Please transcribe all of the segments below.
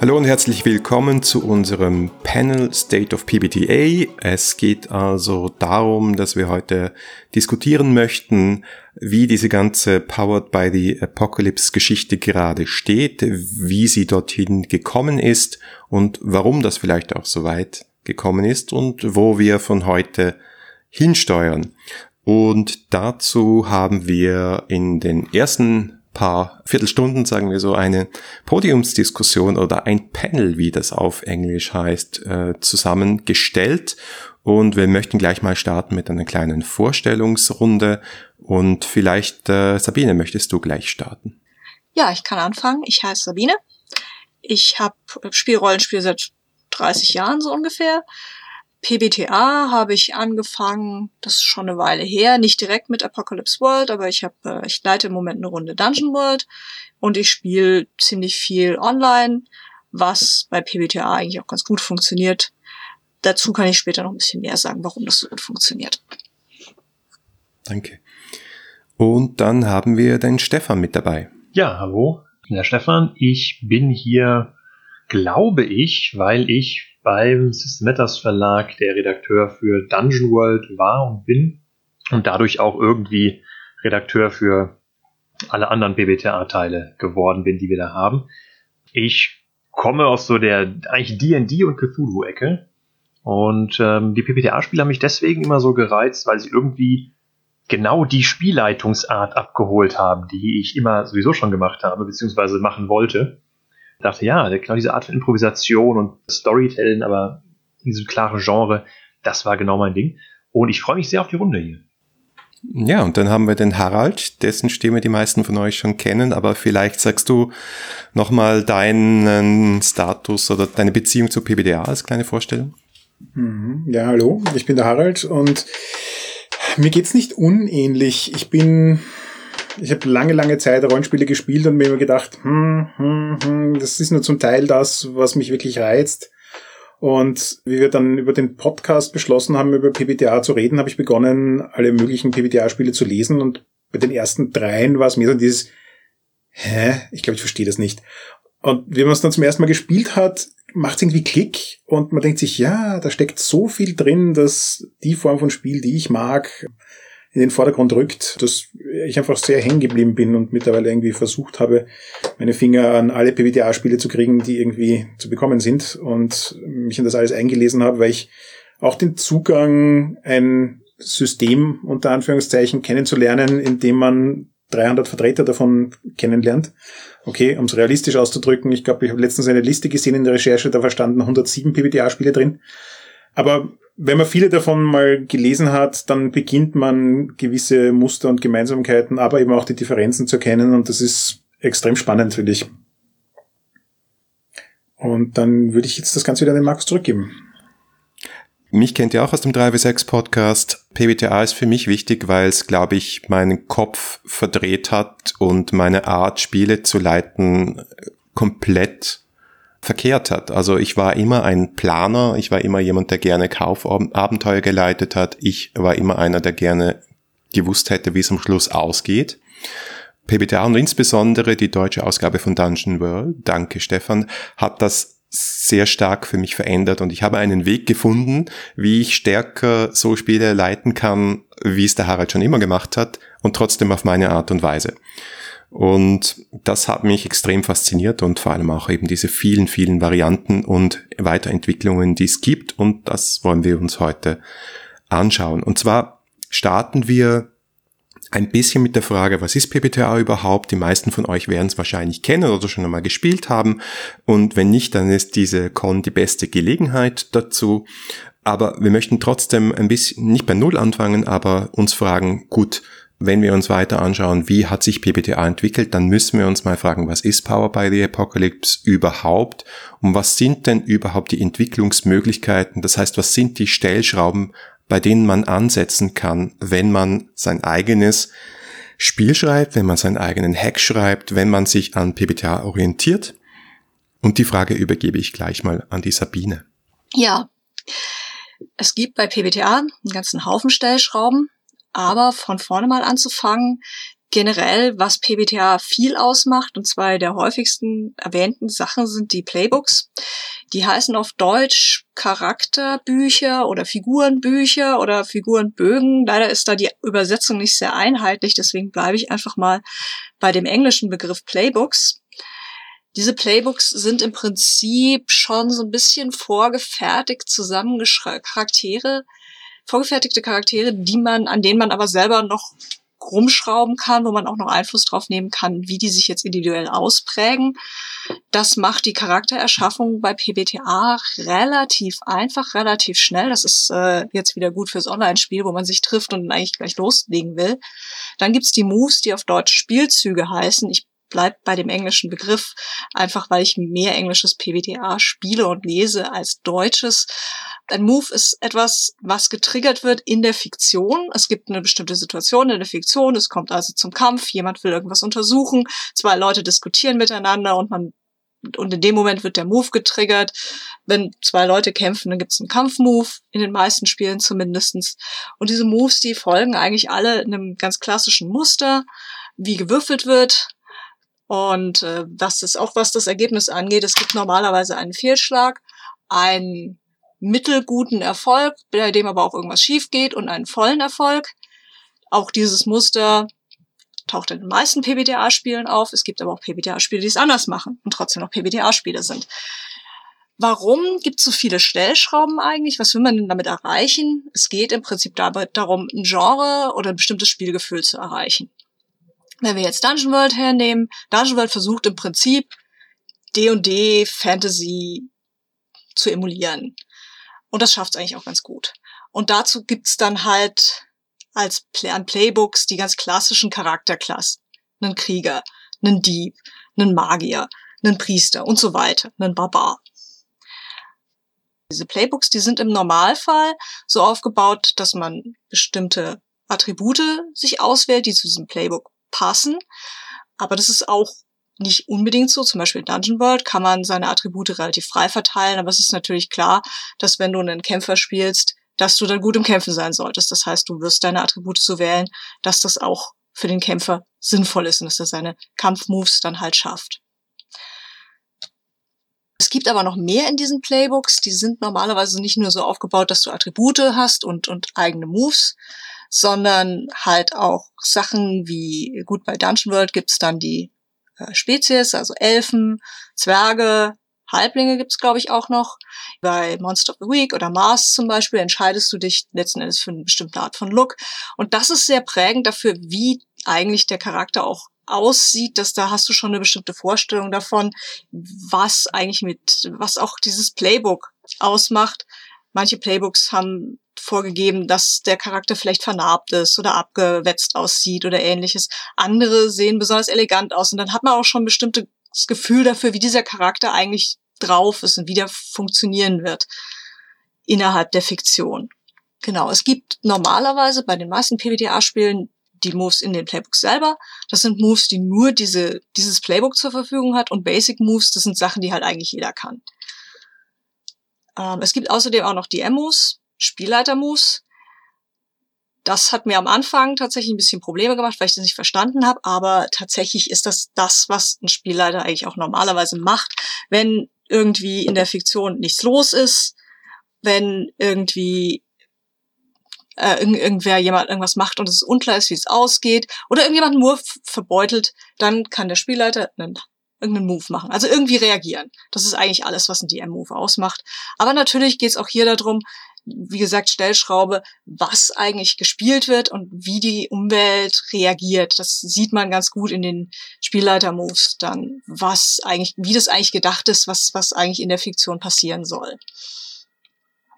Hallo und herzlich willkommen zu unserem Panel State of PBTA. Es geht also darum, dass wir heute diskutieren möchten, wie diese ganze Powered by the Apocalypse Geschichte gerade steht, wie sie dorthin gekommen ist und warum das vielleicht auch so weit gekommen ist und wo wir von heute hinsteuern. Und dazu haben wir in den ersten paar Viertelstunden, sagen wir so, eine Podiumsdiskussion oder ein Panel, wie das auf Englisch heißt, äh, zusammengestellt. Und wir möchten gleich mal starten mit einer kleinen Vorstellungsrunde. Und vielleicht, äh, Sabine, möchtest du gleich starten? Ja, ich kann anfangen. Ich heiße Sabine. Ich habe Spielrollenspiel seit 30 Jahren so ungefähr. PBTA habe ich angefangen, das ist schon eine Weile her, nicht direkt mit Apocalypse World, aber ich habe, äh, ich leite im Moment eine Runde Dungeon World und ich spiele ziemlich viel online, was bei PBTA eigentlich auch ganz gut funktioniert. Dazu kann ich später noch ein bisschen mehr sagen, warum das so gut funktioniert. Danke. Und dann haben wir den Stefan mit dabei. Ja, hallo, ich bin der Stefan. Ich bin hier, glaube ich, weil ich beim Systematas Verlag der Redakteur für Dungeon World war und bin und dadurch auch irgendwie Redakteur für alle anderen BBTA-Teile geworden bin, die wir da haben. Ich komme aus so der eigentlich D&D und Cthulhu-Ecke und ähm, die PBTA-Spiele haben mich deswegen immer so gereizt, weil sie irgendwie genau die Spielleitungsart abgeholt haben, die ich immer sowieso schon gemacht habe, beziehungsweise machen wollte dachte, ja, genau diese Art von Improvisation und Storytelling, aber in diesem klaren Genre, das war genau mein Ding. Und ich freue mich sehr auf die Runde hier. Ja, und dann haben wir den Harald, dessen Stimme die meisten von euch schon kennen, aber vielleicht sagst du nochmal deinen Status oder deine Beziehung zu PBDA als kleine Vorstellung. Mhm. Ja, hallo, ich bin der Harald und mir geht's nicht unähnlich. Ich bin ich habe lange, lange Zeit Rollenspiele gespielt und mir immer gedacht, hm, hm, hm, das ist nur zum Teil das, was mich wirklich reizt. Und wie wir dann über den Podcast beschlossen haben, über PBTA zu reden, habe ich begonnen, alle möglichen PBTA-Spiele zu lesen. Und bei den ersten dreien war es mir so dieses, hä, ich glaube, ich verstehe das nicht. Und wie man es dann zum ersten Mal gespielt hat, macht es irgendwie Klick und man denkt sich, ja, da steckt so viel drin, dass die Form von Spiel, die ich mag, in den Vordergrund rückt, dass ich einfach sehr hängen geblieben bin und mittlerweile irgendwie versucht habe, meine Finger an alle PBTA-Spiele zu kriegen, die irgendwie zu bekommen sind und mich in das alles eingelesen habe, weil ich auch den Zugang, ein System unter Anführungszeichen kennenzulernen, in dem man 300 Vertreter davon kennenlernt. Okay, um es realistisch auszudrücken, ich glaube, ich habe letztens eine Liste gesehen in der Recherche, da verstanden 107 PBTA-Spiele drin. Aber wenn man viele davon mal gelesen hat, dann beginnt man gewisse Muster und Gemeinsamkeiten, aber eben auch die Differenzen zu erkennen und das ist extrem spannend, finde ich. Und dann würde ich jetzt das Ganze wieder an den Markus zurückgeben. Mich kennt ihr auch aus dem 3W6 Podcast. PBTA ist für mich wichtig, weil es, glaube ich, meinen Kopf verdreht hat und meine Art, Spiele zu leiten, komplett verkehrt hat. Also ich war immer ein Planer, ich war immer jemand, der gerne Kaufabenteuer geleitet hat, ich war immer einer, der gerne gewusst hätte, wie es am Schluss ausgeht. PBTA und insbesondere die deutsche Ausgabe von Dungeon World, danke Stefan, hat das sehr stark für mich verändert und ich habe einen Weg gefunden, wie ich stärker so Spiele leiten kann, wie es der Harald schon immer gemacht hat und trotzdem auf meine Art und Weise. Und das hat mich extrem fasziniert und vor allem auch eben diese vielen, vielen Varianten und Weiterentwicklungen, die es gibt. Und das wollen wir uns heute anschauen. Und zwar starten wir ein bisschen mit der Frage, was ist PBTA überhaupt? Die meisten von euch werden es wahrscheinlich kennen oder schon einmal gespielt haben. Und wenn nicht, dann ist diese Con die beste Gelegenheit dazu. Aber wir möchten trotzdem ein bisschen, nicht bei Null anfangen, aber uns fragen, gut, wenn wir uns weiter anschauen, wie hat sich PBTA entwickelt, dann müssen wir uns mal fragen, was ist Power by the Apocalypse überhaupt und was sind denn überhaupt die Entwicklungsmöglichkeiten? Das heißt, was sind die Stellschrauben, bei denen man ansetzen kann, wenn man sein eigenes Spiel schreibt, wenn man seinen eigenen Hack schreibt, wenn man sich an PBTA orientiert? Und die Frage übergebe ich gleich mal an die Sabine. Ja, es gibt bei PBTA einen ganzen Haufen Stellschrauben aber von vorne mal anzufangen, generell, was PBTA viel ausmacht, und zwei der häufigsten erwähnten Sachen sind die Playbooks. Die heißen auf Deutsch Charakterbücher oder Figurenbücher oder Figurenbögen. Leider ist da die Übersetzung nicht sehr einheitlich, deswegen bleibe ich einfach mal bei dem englischen Begriff Playbooks. Diese Playbooks sind im Prinzip schon so ein bisschen vorgefertigt zusammengeschrieben Charaktere, vorgefertigte Charaktere, die man, an denen man aber selber noch rumschrauben kann, wo man auch noch Einfluss drauf nehmen kann, wie die sich jetzt individuell ausprägen. Das macht die Charaktererschaffung bei PBTA relativ einfach, relativ schnell. Das ist äh, jetzt wieder gut fürs Online-Spiel, wo man sich trifft und eigentlich gleich loslegen will. Dann gibt's die Moves, die auf Deutsch Spielzüge heißen. Ich bleib bei dem englischen Begriff, einfach weil ich mehr englisches PBTA spiele und lese als deutsches. Ein Move ist etwas, was getriggert wird in der Fiktion. Es gibt eine bestimmte Situation in der Fiktion, es kommt also zum Kampf, jemand will irgendwas untersuchen, zwei Leute diskutieren miteinander und man und in dem Moment wird der Move getriggert. Wenn zwei Leute kämpfen, dann gibt es einen Kampfmove, in den meisten Spielen zumindestens. Und diese Moves, die folgen eigentlich alle einem ganz klassischen Muster, wie gewürfelt wird, und äh, das ist auch, was das Ergebnis angeht. Es gibt normalerweise einen Fehlschlag, einen mittelguten Erfolg, bei dem aber auch irgendwas schief geht und einen vollen Erfolg. Auch dieses Muster taucht in den meisten PBTA-Spielen auf. Es gibt aber auch PBTA-Spiele, die es anders machen und trotzdem noch PBTA-Spiele sind. Warum gibt es so viele Stellschrauben eigentlich? Was will man denn damit erreichen? Es geht im Prinzip darum, ein Genre oder ein bestimmtes Spielgefühl zu erreichen. Wenn wir jetzt Dungeon World hernehmen, Dungeon World versucht im Prinzip D&D Fantasy zu emulieren. Und das schafft es eigentlich auch ganz gut. Und dazu gibt's dann halt als Play an Playbooks die ganz klassischen Charakterklassen. Einen Krieger, einen Dieb, einen Magier, einen Priester und so weiter, einen Barbar. Diese Playbooks, die sind im Normalfall so aufgebaut, dass man bestimmte Attribute sich auswählt, die zu diesem Playbook passen. Aber das ist auch nicht unbedingt so. Zum Beispiel in Dungeon World kann man seine Attribute relativ frei verteilen, aber es ist natürlich klar, dass wenn du einen Kämpfer spielst, dass du dann gut im Kämpfen sein solltest. Das heißt, du wirst deine Attribute so wählen, dass das auch für den Kämpfer sinnvoll ist und dass er seine Kampfmoves dann halt schafft. Es gibt aber noch mehr in diesen Playbooks. Die sind normalerweise nicht nur so aufgebaut, dass du Attribute hast und, und eigene Moves, sondern halt auch Sachen wie, gut, bei Dungeon World gibt's dann die Spezies, also Elfen, Zwerge, Halblinge gibt's glaube ich, auch noch. Bei Monster of the Week oder Mars zum Beispiel entscheidest du dich letzten Endes für eine bestimmte Art von Look. Und das ist sehr prägend dafür, wie eigentlich der Charakter auch aussieht, dass da hast du schon eine bestimmte Vorstellung davon, was eigentlich mit, was auch dieses Playbook ausmacht. Manche Playbooks haben vorgegeben, dass der Charakter vielleicht vernarbt ist oder abgewetzt aussieht oder ähnliches. Andere sehen besonders elegant aus und dann hat man auch schon ein bestimmtes Gefühl dafür, wie dieser Charakter eigentlich drauf ist und wie der funktionieren wird innerhalb der Fiktion. Genau, es gibt normalerweise bei den meisten PBTA-Spielen die Moves in den Playbooks selber. Das sind Moves, die nur diese, dieses Playbook zur Verfügung hat und Basic Moves, das sind Sachen, die halt eigentlich jeder kann. Ähm, es gibt außerdem auch noch DM-Moves, Spielleiter-Moves. Das hat mir am Anfang tatsächlich ein bisschen Probleme gemacht, weil ich das nicht verstanden habe, aber tatsächlich ist das das, was ein Spielleiter eigentlich auch normalerweise macht, wenn irgendwie in der Fiktion nichts los ist, wenn irgendwie äh, irgend, irgendwer jemand irgendwas macht und es unklar ist, wie es ausgeht, oder irgendjemand nur verbeutelt, dann kann der Spielleiter einen irgendeinen Move machen. Also irgendwie reagieren. Das ist eigentlich alles, was ein DM-Move ausmacht. Aber natürlich geht es auch hier darum, wie gesagt, Stellschraube, was eigentlich gespielt wird und wie die Umwelt reagiert. Das sieht man ganz gut in den Spielleiter-Moves dann, was eigentlich, wie das eigentlich gedacht ist, was, was eigentlich in der Fiktion passieren soll.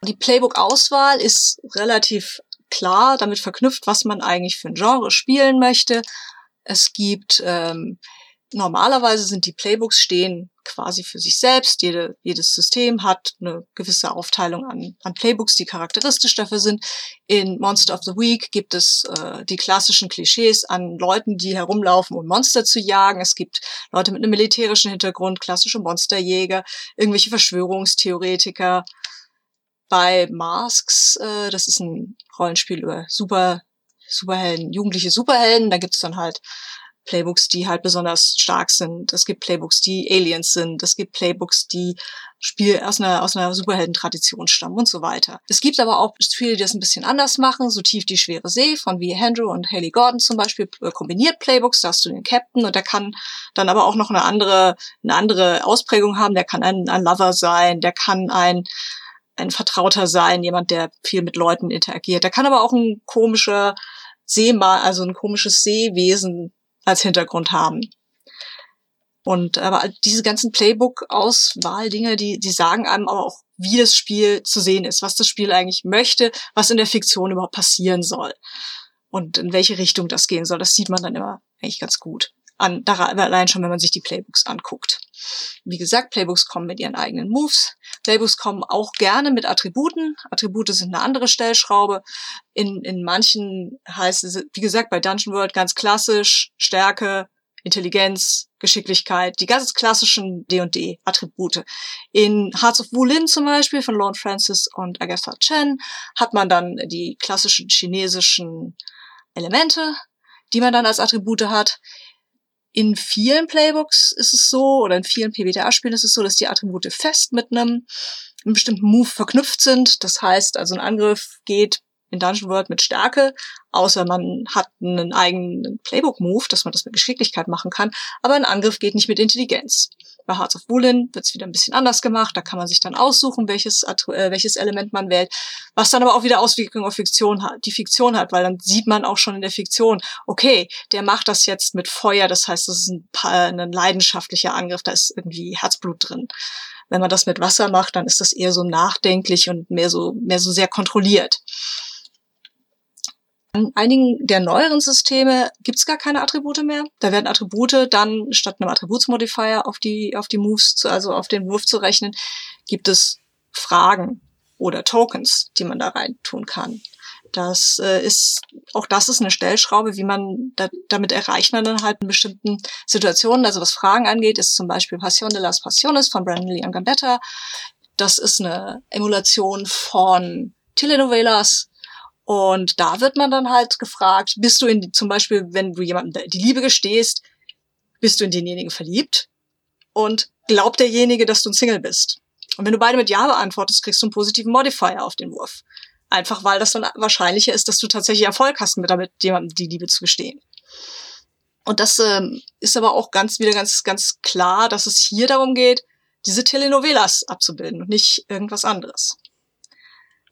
Die Playbook-Auswahl ist relativ klar damit verknüpft, was man eigentlich für ein Genre spielen möchte. Es gibt ähm, normalerweise sind die Playbooks stehen quasi für sich selbst. Jede, jedes System hat eine gewisse Aufteilung an, an Playbooks, die charakteristisch dafür sind. In Monster of the Week gibt es äh, die klassischen Klischees an Leuten, die herumlaufen, um Monster zu jagen. Es gibt Leute mit einem militärischen Hintergrund, klassische Monsterjäger, irgendwelche Verschwörungstheoretiker. Bei Masks, äh, das ist ein Rollenspiel über super Superhelden, jugendliche Superhelden. Da gibt's dann halt Playbooks, die halt besonders stark sind. Es gibt Playbooks, die Aliens sind. Es gibt Playbooks, die Spiel aus einer, aus einer Superhelden-Tradition stammen und so weiter. Es gibt aber auch Spiele, die das ein bisschen anders machen. So tief die schwere See von wie Andrew und Haley Gordon zum Beispiel äh, kombiniert Playbooks. Da hast du den Captain und der kann dann aber auch noch eine andere, eine andere Ausprägung haben. Der kann ein, ein Lover sein. Der kann ein, ein Vertrauter sein, jemand, der viel mit Leuten interagiert. Der kann aber auch ein komischer Seemal, also ein komisches Seewesen als Hintergrund haben. Und aber diese ganzen Playbook-Auswahl-Dinge, die, die sagen einem aber auch, wie das Spiel zu sehen ist, was das Spiel eigentlich möchte, was in der Fiktion überhaupt passieren soll und in welche Richtung das gehen soll. Das sieht man dann immer eigentlich ganz gut. An, allein schon, wenn man sich die Playbooks anguckt. Wie gesagt, Playbooks kommen mit ihren eigenen Moves. Playbooks kommen auch gerne mit Attributen. Attribute sind eine andere Stellschraube. In, in manchen heißt es, wie gesagt, bei Dungeon World ganz klassisch Stärke, Intelligenz, Geschicklichkeit, die ganz klassischen D&D-Attribute. In Hearts of Wulin zum Beispiel von Lord Francis und Agatha Chen hat man dann die klassischen chinesischen Elemente, die man dann als Attribute hat. In vielen Playbooks ist es so, oder in vielen PBTA-Spielen ist es so, dass die Attribute fest mit einem, einem bestimmten Move verknüpft sind. Das heißt, also ein Angriff geht in Dungeon World mit Stärke, außer man hat einen eigenen Playbook-Move, dass man das mit Geschicklichkeit machen kann, aber ein Angriff geht nicht mit Intelligenz. Bei Hearts of Wulin wird es wieder ein bisschen anders gemacht, da kann man sich dann aussuchen, welches, äh, welches Element man wählt, was dann aber auch wieder Auswirkungen auf Fiktion hat, die Fiktion hat, weil dann sieht man auch schon in der Fiktion, okay, der macht das jetzt mit Feuer, das heißt, das ist ein, ein leidenschaftlicher Angriff, da ist irgendwie Herzblut drin. Wenn man das mit Wasser macht, dann ist das eher so nachdenklich und mehr so, mehr so sehr kontrolliert. An einigen der neueren Systeme gibt's gar keine Attribute mehr. Da werden Attribute dann statt einem Attributsmodifier auf die, auf die Moves, zu, also auf den Wurf zu rechnen, gibt es Fragen oder Tokens, die man da rein tun kann. Das äh, ist, auch das ist eine Stellschraube, wie man, da, damit erreicht man dann halt in bestimmten Situationen. Also was Fragen angeht, ist zum Beispiel Passion de las Passiones von Brandon Lee und Gambetta. Das ist eine Emulation von Telenovelas, und da wird man dann halt gefragt, bist du in, zum Beispiel, wenn du jemandem die Liebe gestehst, bist du in denjenigen verliebt? Und glaubt derjenige, dass du ein Single bist? Und wenn du beide mit Ja beantwortest, kriegst du einen positiven Modifier auf den Wurf. Einfach weil das dann wahrscheinlicher ist, dass du tatsächlich Erfolg hast, mit damit jemandem die Liebe zu gestehen. Und das ähm, ist aber auch ganz wieder ganz, ganz klar, dass es hier darum geht, diese Telenovelas abzubilden und nicht irgendwas anderes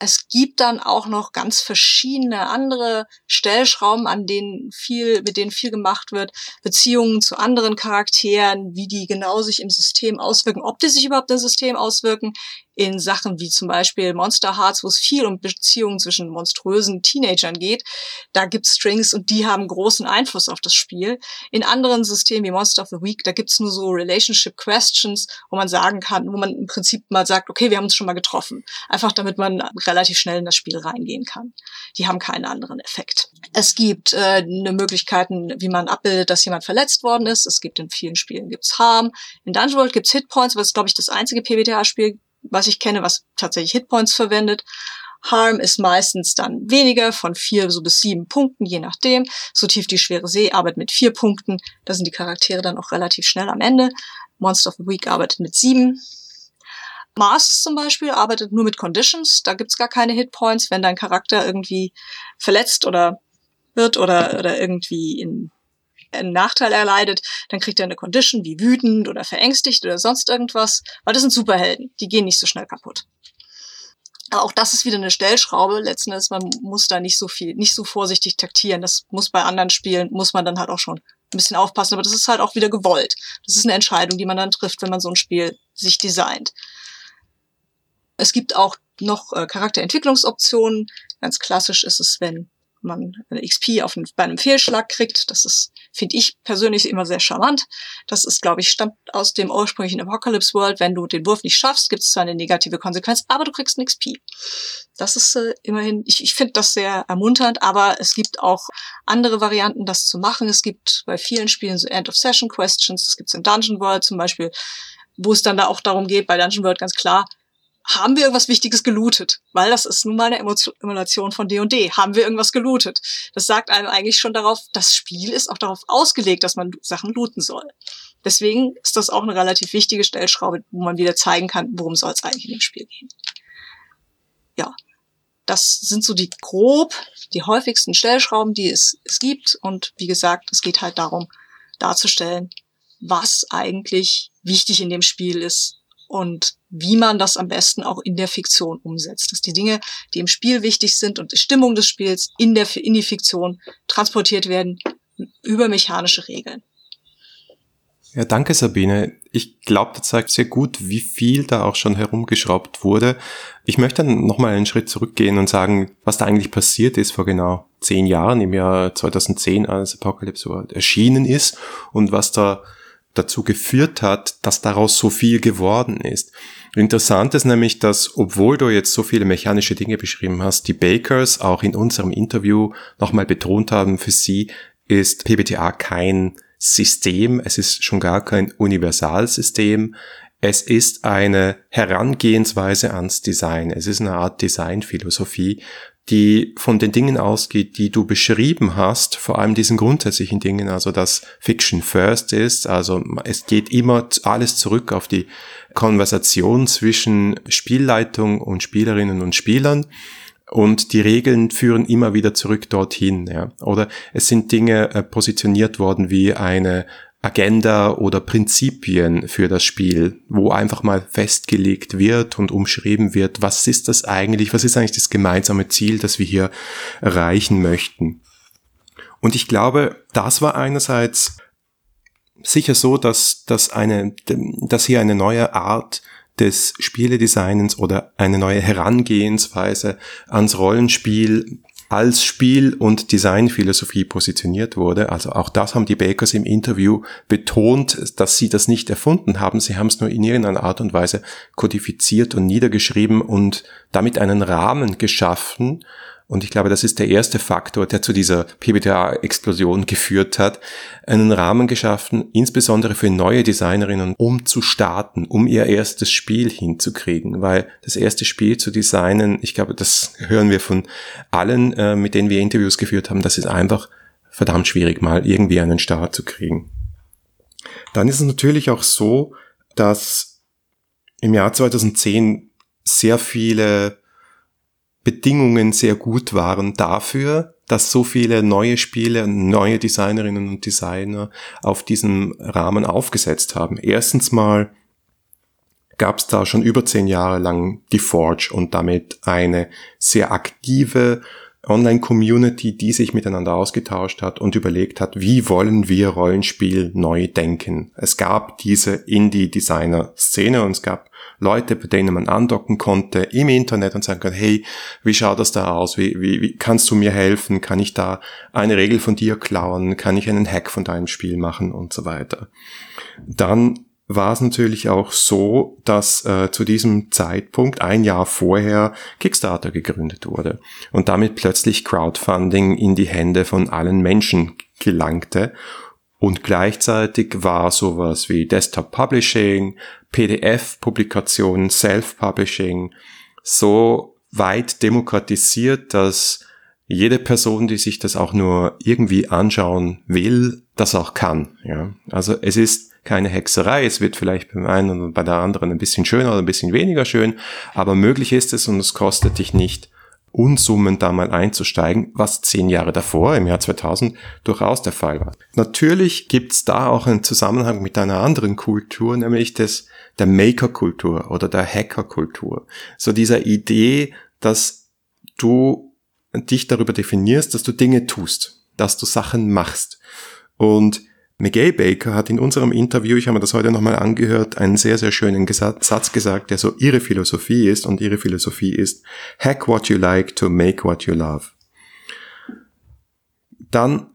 es gibt dann auch noch ganz verschiedene andere Stellschrauben, an denen viel, mit denen viel gemacht wird. Beziehungen zu anderen Charakteren, wie die genau sich im System auswirken, ob die sich überhaupt im System auswirken, in Sachen wie zum Beispiel Monster Hearts, wo es viel um Beziehungen zwischen monströsen Teenagern geht. Da gibt's Strings und die haben großen Einfluss auf das Spiel. In anderen Systemen wie Monster of the Week, da gibt's nur so Relationship Questions, wo man sagen kann, wo man im Prinzip mal sagt, okay, wir haben uns schon mal getroffen. Einfach damit man relativ schnell in das Spiel reingehen kann. Die haben keinen anderen Effekt. Es gibt äh, eine Möglichkeiten, wie man abbildet, dass jemand verletzt worden ist. Es gibt in vielen Spielen gibt's Harm. In Dungeon World gibt's Hitpoints, was glaube ich das einzige PBTA-Spiel was ich kenne, was tatsächlich Hitpoints verwendet. Harm ist meistens dann weniger, von vier so bis sieben Punkten, je nachdem. So tief die schwere See arbeitet mit vier Punkten. Da sind die Charaktere dann auch relativ schnell am Ende. Monster of the Week arbeitet mit sieben. Mars zum Beispiel arbeitet nur mit Conditions. Da gibt's gar keine Hitpoints. Wenn dein Charakter irgendwie verletzt oder wird oder, oder irgendwie in einen Nachteil erleidet, dann kriegt er eine Condition wie wütend oder verängstigt oder sonst irgendwas, weil das sind Superhelden, die gehen nicht so schnell kaputt. Aber auch das ist wieder eine Stellschraube. Letzten Endes, man muss da nicht so viel, nicht so vorsichtig taktieren. Das muss bei anderen Spielen, muss man dann halt auch schon ein bisschen aufpassen. Aber das ist halt auch wieder gewollt. Das ist eine Entscheidung, die man dann trifft, wenn man so ein Spiel sich designt. Es gibt auch noch äh, Charakterentwicklungsoptionen. Ganz klassisch ist es, wenn man eine XP auf einen, bei einem Fehlschlag kriegt. Das ist, finde ich persönlich immer sehr charmant. Das ist, glaube ich, stammt aus dem ursprünglichen Apocalypse World. Wenn du den Wurf nicht schaffst, gibt es zwar eine negative Konsequenz, aber du kriegst ein XP. Das ist äh, immerhin, ich, ich finde das sehr ermunternd, aber es gibt auch andere Varianten, das zu machen. Es gibt bei vielen Spielen so End-of-Session-Questions. Es gibt in Dungeon World zum Beispiel, wo es dann da auch darum geht, bei Dungeon World ganz klar, haben wir irgendwas Wichtiges gelootet? Weil das ist nun mal eine Emulation von D&D. Haben wir irgendwas gelootet? Das sagt einem eigentlich schon darauf, das Spiel ist auch darauf ausgelegt, dass man Sachen looten soll. Deswegen ist das auch eine relativ wichtige Stellschraube, wo man wieder zeigen kann, worum soll es eigentlich in dem Spiel gehen. Ja, das sind so die grob, die häufigsten Stellschrauben, die es, es gibt. Und wie gesagt, es geht halt darum, darzustellen, was eigentlich wichtig in dem Spiel ist und wie man das am besten auch in der Fiktion umsetzt. Dass die Dinge, die im Spiel wichtig sind und die Stimmung des Spiels in, der, in die Fiktion transportiert werden über mechanische Regeln. Ja, danke Sabine. Ich glaube, das zeigt sehr gut, wie viel da auch schon herumgeschraubt wurde. Ich möchte dann nochmal einen Schritt zurückgehen und sagen, was da eigentlich passiert ist vor genau zehn Jahren, im Jahr 2010, als Apocalypse World erschienen ist und was da dazu geführt hat, dass daraus so viel geworden ist. Interessant ist nämlich, dass obwohl du jetzt so viele mechanische Dinge beschrieben hast, die Bakers auch in unserem Interview nochmal betont haben, für sie ist PBTA kein System, es ist schon gar kein Universalsystem, es ist eine Herangehensweise ans Design, es ist eine Art Designphilosophie, die von den Dingen ausgeht, die du beschrieben hast, vor allem diesen grundsätzlichen Dingen, also dass Fiction First ist, also es geht immer alles zurück auf die Konversation zwischen Spielleitung und Spielerinnen und Spielern und die Regeln führen immer wieder zurück dorthin. Ja. Oder es sind Dinge äh, positioniert worden wie eine Agenda oder Prinzipien für das Spiel, wo einfach mal festgelegt wird und umschrieben wird, was ist das eigentlich, was ist eigentlich das gemeinsame Ziel, das wir hier erreichen möchten. Und ich glaube, das war einerseits sicher so, dass, dass eine, dass hier eine neue Art des Spieledesignens oder eine neue Herangehensweise ans Rollenspiel als Spiel- und Designphilosophie positioniert wurde. Also auch das haben die Bakers im Interview betont, dass sie das nicht erfunden haben. Sie haben es nur in irgendeiner Art und Weise kodifiziert und niedergeschrieben und damit einen Rahmen geschaffen, und ich glaube, das ist der erste Faktor, der zu dieser PBTA-Explosion geführt hat, einen Rahmen geschaffen, insbesondere für neue Designerinnen, um zu starten, um ihr erstes Spiel hinzukriegen, weil das erste Spiel zu designen, ich glaube, das hören wir von allen, äh, mit denen wir Interviews geführt haben, das ist einfach verdammt schwierig, mal irgendwie einen Start zu kriegen. Dann ist es natürlich auch so, dass im Jahr 2010 sehr viele Bedingungen sehr gut waren dafür, dass so viele neue Spiele, neue Designerinnen und Designer auf diesem Rahmen aufgesetzt haben. Erstens mal gab es da schon über zehn Jahre lang die Forge und damit eine sehr aktive Online-Community, die sich miteinander ausgetauscht hat und überlegt hat, wie wollen wir Rollenspiel neu denken. Es gab diese Indie-Designer-Szene und es gab Leute, bei denen man andocken konnte im Internet und sagen kann, hey, wie schaut das da aus? Wie, wie, wie kannst du mir helfen? Kann ich da eine Regel von dir klauen? Kann ich einen Hack von deinem Spiel machen und so weiter? Dann war es natürlich auch so, dass äh, zu diesem Zeitpunkt ein Jahr vorher Kickstarter gegründet wurde und damit plötzlich Crowdfunding in die Hände von allen Menschen gelangte und gleichzeitig war sowas wie Desktop Publishing, PDF-Publikationen, Self-Publishing so weit demokratisiert, dass jede Person, die sich das auch nur irgendwie anschauen will, das auch kann. Ja? Also es ist keine Hexerei. Es wird vielleicht beim einen und bei der anderen ein bisschen schöner oder ein bisschen weniger schön, aber möglich ist es und es kostet dich nicht Unsummen da mal einzusteigen, was zehn Jahre davor, im Jahr 2000, durchaus der Fall war. Natürlich gibt's da auch einen Zusammenhang mit einer anderen Kultur, nämlich des, der Maker-Kultur oder der Hacker-Kultur. So dieser Idee, dass du dich darüber definierst, dass du Dinge tust, dass du Sachen machst. Und McGay Baker hat in unserem Interview, ich habe mir das heute nochmal angehört, einen sehr, sehr schönen Satz gesagt, der so ihre Philosophie ist und ihre Philosophie ist, hack what you like to make what you love. Dann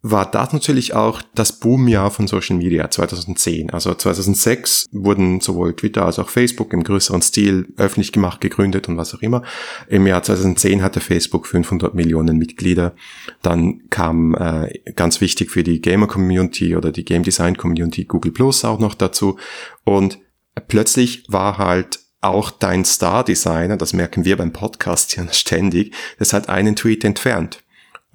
war das natürlich auch das Boomjahr von Social Media 2010. Also 2006 wurden sowohl Twitter als auch Facebook im größeren Stil öffentlich gemacht, gegründet und was auch immer. Im Jahr 2010 hatte Facebook 500 Millionen Mitglieder. Dann kam äh, ganz wichtig für die Gamer Community oder die Game Design Community Google Plus auch noch dazu. Und plötzlich war halt auch dein Star-Designer, das merken wir beim Podcast ja ständig, das hat einen Tweet entfernt.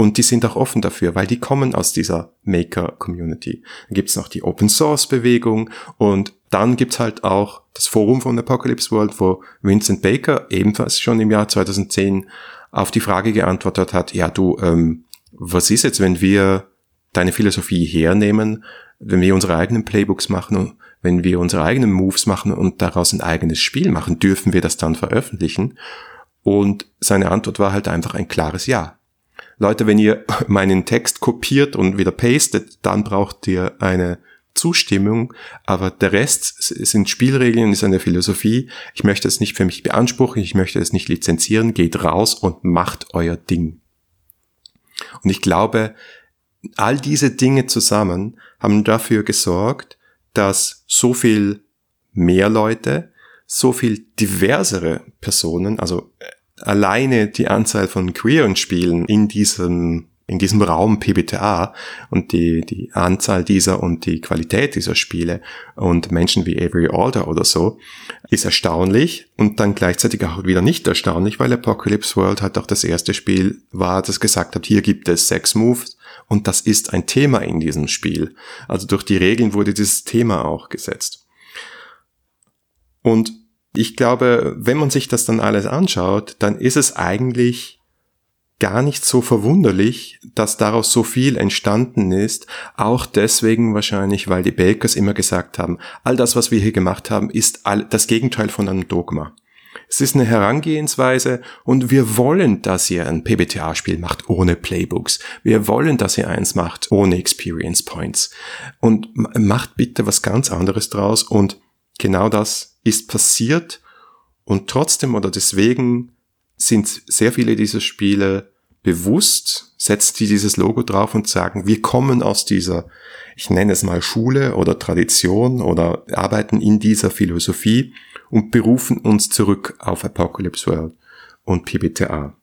Und die sind auch offen dafür, weil die kommen aus dieser Maker-Community. Dann gibt's noch die Open-Source-Bewegung und dann gibt's halt auch das Forum von Apocalypse World, wo Vincent Baker ebenfalls schon im Jahr 2010 auf die Frage geantwortet hat, ja du, ähm, was ist jetzt, wenn wir deine Philosophie hernehmen, wenn wir unsere eigenen Playbooks machen und wenn wir unsere eigenen Moves machen und daraus ein eigenes Spiel machen, dürfen wir das dann veröffentlichen? Und seine Antwort war halt einfach ein klares Ja. Leute, wenn ihr meinen Text kopiert und wieder pastet, dann braucht ihr eine Zustimmung, aber der Rest sind Spielregeln, ist eine Philosophie. Ich möchte es nicht für mich beanspruchen, ich möchte es nicht lizenzieren, geht raus und macht euer Ding. Und ich glaube, all diese Dinge zusammen haben dafür gesorgt, dass so viel mehr Leute, so viel diversere Personen, also alleine die Anzahl von queeren Spielen in diesem in diesem Raum PBTA und die, die Anzahl dieser und die Qualität dieser Spiele und Menschen wie Avery Alder oder so ist erstaunlich und dann gleichzeitig auch wieder nicht erstaunlich, weil Apocalypse World halt auch das erste Spiel war, das gesagt hat, hier gibt es Sex Moves und das ist ein Thema in diesem Spiel. Also durch die Regeln wurde dieses Thema auch gesetzt. Und ich glaube, wenn man sich das dann alles anschaut, dann ist es eigentlich gar nicht so verwunderlich, dass daraus so viel entstanden ist, auch deswegen wahrscheinlich, weil die Bakers immer gesagt haben, all das, was wir hier gemacht haben, ist das Gegenteil von einem Dogma. Es ist eine Herangehensweise und wir wollen, dass ihr ein PBTA-Spiel macht ohne Playbooks. Wir wollen, dass ihr eins macht ohne Experience Points. Und macht bitte was ganz anderes draus und genau das ist passiert und trotzdem oder deswegen sind sehr viele dieser Spiele bewusst, setzt die dieses Logo drauf und sagen, wir kommen aus dieser, ich nenne es mal Schule oder Tradition oder arbeiten in dieser Philosophie und berufen uns zurück auf Apocalypse World und PBTA.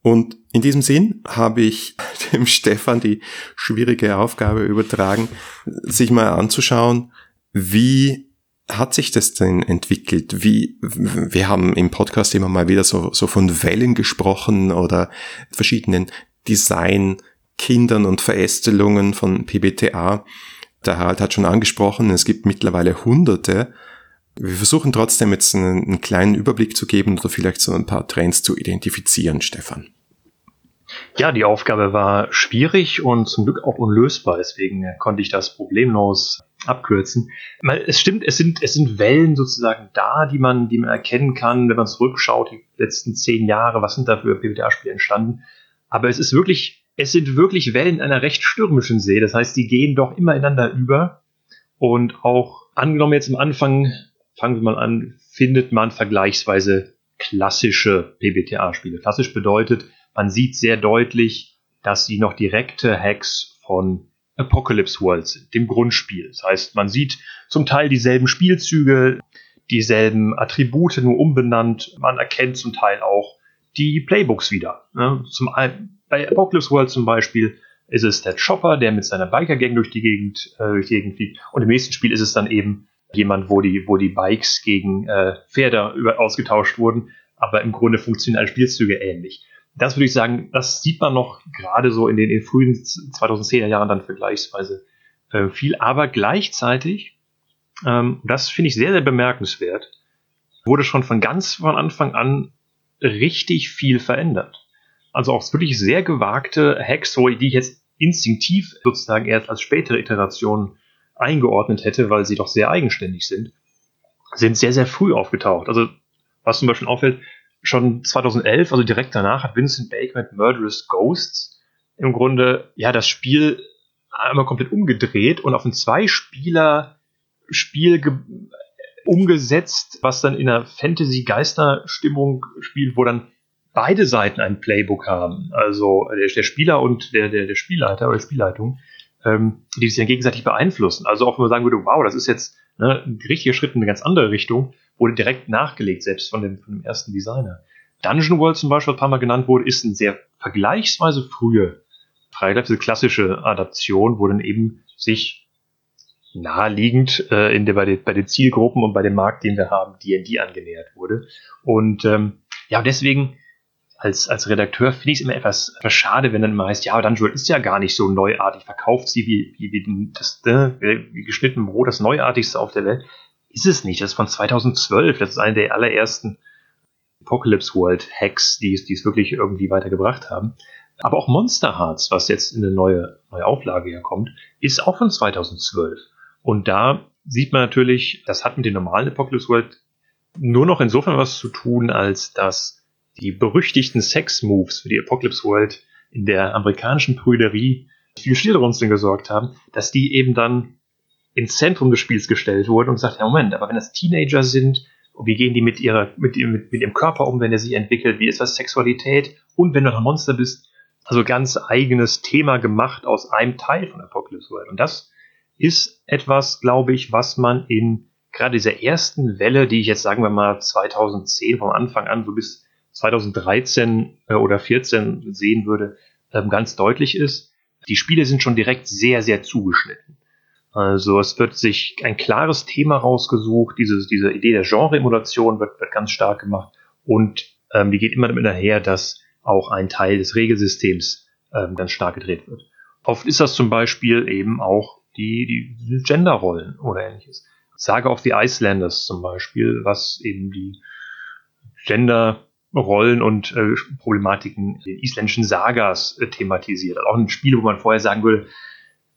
Und in diesem Sinn habe ich dem Stefan die schwierige Aufgabe übertragen, sich mal anzuschauen, wie hat sich das denn entwickelt? Wie, wir haben im Podcast immer mal wieder so, so von Wellen gesprochen oder verschiedenen Design-Kindern und Verästelungen von PBTA. Der Harald hat schon angesprochen, es gibt mittlerweile hunderte. Wir versuchen trotzdem jetzt einen, einen kleinen Überblick zu geben oder vielleicht so ein paar Trends zu identifizieren, Stefan. Ja, die Aufgabe war schwierig und zum Glück auch unlösbar. Deswegen konnte ich das problemlos abkürzen. Es stimmt, es sind, es sind Wellen sozusagen da, die man, die man erkennen kann, wenn man zurückschaut, die letzten zehn Jahre, was sind da für PBTA-Spiele entstanden. Aber es ist wirklich, es sind wirklich Wellen einer recht stürmischen See. Das heißt, die gehen doch immer ineinander über. Und auch angenommen jetzt am Anfang, fangen wir mal an, findet man vergleichsweise klassische PBTA-Spiele. Klassisch bedeutet, man sieht sehr deutlich, dass sie noch direkte Hacks von Apocalypse World sind, dem Grundspiel. Das heißt, man sieht zum Teil dieselben Spielzüge, dieselben Attribute nur umbenannt. Man erkennt zum Teil auch die Playbooks wieder. Zum, bei Apocalypse World zum Beispiel ist es der Chopper, der mit seiner Biker-Gang durch die Gegend, äh, durch die Gegend fliegt. Und im nächsten Spiel ist es dann eben jemand, wo die, wo die Bikes gegen äh, Pferde über, ausgetauscht wurden. Aber im Grunde funktionieren alle Spielzüge ähnlich das würde ich sagen, das sieht man noch gerade so in den, in frühen 2010er Jahren dann vergleichsweise äh, viel, aber gleichzeitig, ähm, das finde ich sehr, sehr bemerkenswert, wurde schon von ganz von Anfang an richtig viel verändert. Also auch wirklich sehr gewagte Hacks, die ich jetzt instinktiv sozusagen erst als spätere Iteration eingeordnet hätte, weil sie doch sehr eigenständig sind, sind sehr, sehr früh aufgetaucht. Also was zum Beispiel auffällt, schon 2011, also direkt danach, hat Vincent Baker mit Murderous Ghosts im Grunde ja das Spiel einmal komplett umgedreht und auf ein Zwei-Spieler-Spiel umgesetzt, was dann in einer Fantasy-Geister-Stimmung spielt, wo dann beide Seiten ein Playbook haben. Also der, der Spieler und der, der, der Spielleiter oder Spielleitung, ähm, die sich dann gegenseitig beeinflussen. Also auch wenn man sagen würde, wow, das ist jetzt ne, ein richtiger Schritt in eine ganz andere Richtung, wurde direkt nachgelegt, selbst von dem, von dem ersten Designer. Dungeon World zum Beispiel, was ein paar Mal genannt wurde, ist eine sehr vergleichsweise frühe, diese klassische Adaption, wo dann eben sich naheliegend äh, in der, bei, den, bei den Zielgruppen und bei dem Markt, den wir haben, D&D angenähert wurde. Und ähm, ja, deswegen als, als Redakteur finde ich es immer etwas, schade, wenn dann immer heißt, ja, Dungeon ist ja gar nicht so neuartig, verkauft sie wie, wie, wie, das, ne, wie geschnitten Brot, das Neuartigste auf der Welt. Ist es nicht, das ist von 2012, das ist eine der allerersten Apocalypse World Hacks, die es, die es wirklich irgendwie weitergebracht haben. Aber auch Monster Hearts, was jetzt in eine neue, neue Auflage herkommt, ist auch von 2012. Und da sieht man natürlich, das hat mit dem normalen Apocalypse World nur noch insofern was zu tun, als dass die berüchtigten Sex-Moves für die Apocalypse World in der amerikanischen Prüderie für Stilrunzeln gesorgt haben, dass die eben dann ins Zentrum des Spiels gestellt wurden und gesagt, ja Moment, aber wenn das Teenager sind, wie gehen die mit ihrer, mit, mit, mit ihrem Körper um, wenn er sich entwickelt, wie ist das Sexualität und wenn du ein Monster bist, also ganz eigenes Thema gemacht aus einem Teil von Apocalypse World. Und das ist etwas, glaube ich, was man in gerade dieser ersten Welle, die ich jetzt sagen wir mal 2010 vom Anfang an so bis 2013 äh, oder 14 sehen würde, ähm, ganz deutlich ist. Die Spiele sind schon direkt sehr, sehr zugeschnitten. Also es wird sich ein klares Thema rausgesucht, diese, diese Idee der Genre-Emulation wird, wird ganz stark gemacht und ähm, die geht immer damit einher, dass auch ein Teil des Regelsystems ähm, ganz stark gedreht wird. Oft ist das zum Beispiel eben auch die, die Genderrollen oder ähnliches. Sage of the Icelanders zum Beispiel, was eben die Genderrollen und äh, Problematiken in isländischen Sagas äh, thematisiert. Auch ein Spiel, wo man vorher sagen würde,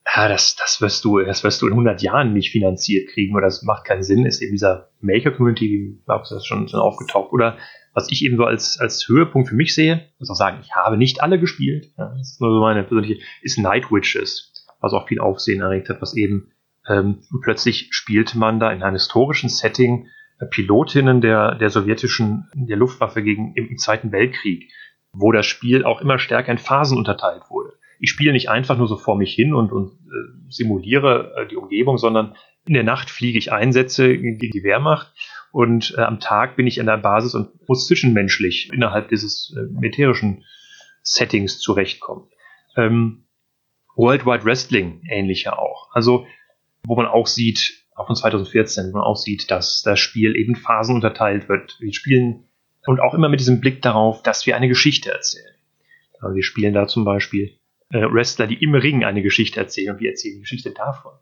ja, das, das wirst du, das wirst du in 100 Jahren nicht finanziert kriegen oder das macht keinen Sinn, ist eben dieser Maker-Community, wie Markus das schon, schon aufgetaucht. Oder was ich eben so als, als Höhepunkt für mich sehe, muss auch sagen, ich habe nicht alle gespielt. Ja, das ist nur so meine persönliche, ist Night Witches, was auch viel Aufsehen erregt hat, was eben ähm, plötzlich spielte man da in einem historischen Setting äh, Pilotinnen der, der sowjetischen, der Luftwaffe gegen im Zweiten Weltkrieg, wo das Spiel auch immer stärker in Phasen unterteilt wurde. Ich spiele nicht einfach nur so vor mich hin und, und äh, simuliere äh, die Umgebung, sondern in der Nacht fliege ich Einsätze gegen die Wehrmacht und äh, am Tag bin ich an der Basis und muss zwischenmenschlich innerhalb dieses äh, militärischen Settings zurechtkommen. Ähm, Worldwide Wrestling ähnlicher auch. Also, wo man auch sieht, auch von 2014, wo man auch sieht, dass das Spiel eben Phasen unterteilt wird. Wir spielen und auch immer mit diesem Blick darauf, dass wir eine Geschichte erzählen. Also wir spielen da zum Beispiel äh, Wrestler, die im Ring eine Geschichte erzählen und wir erzählen die Geschichte davon.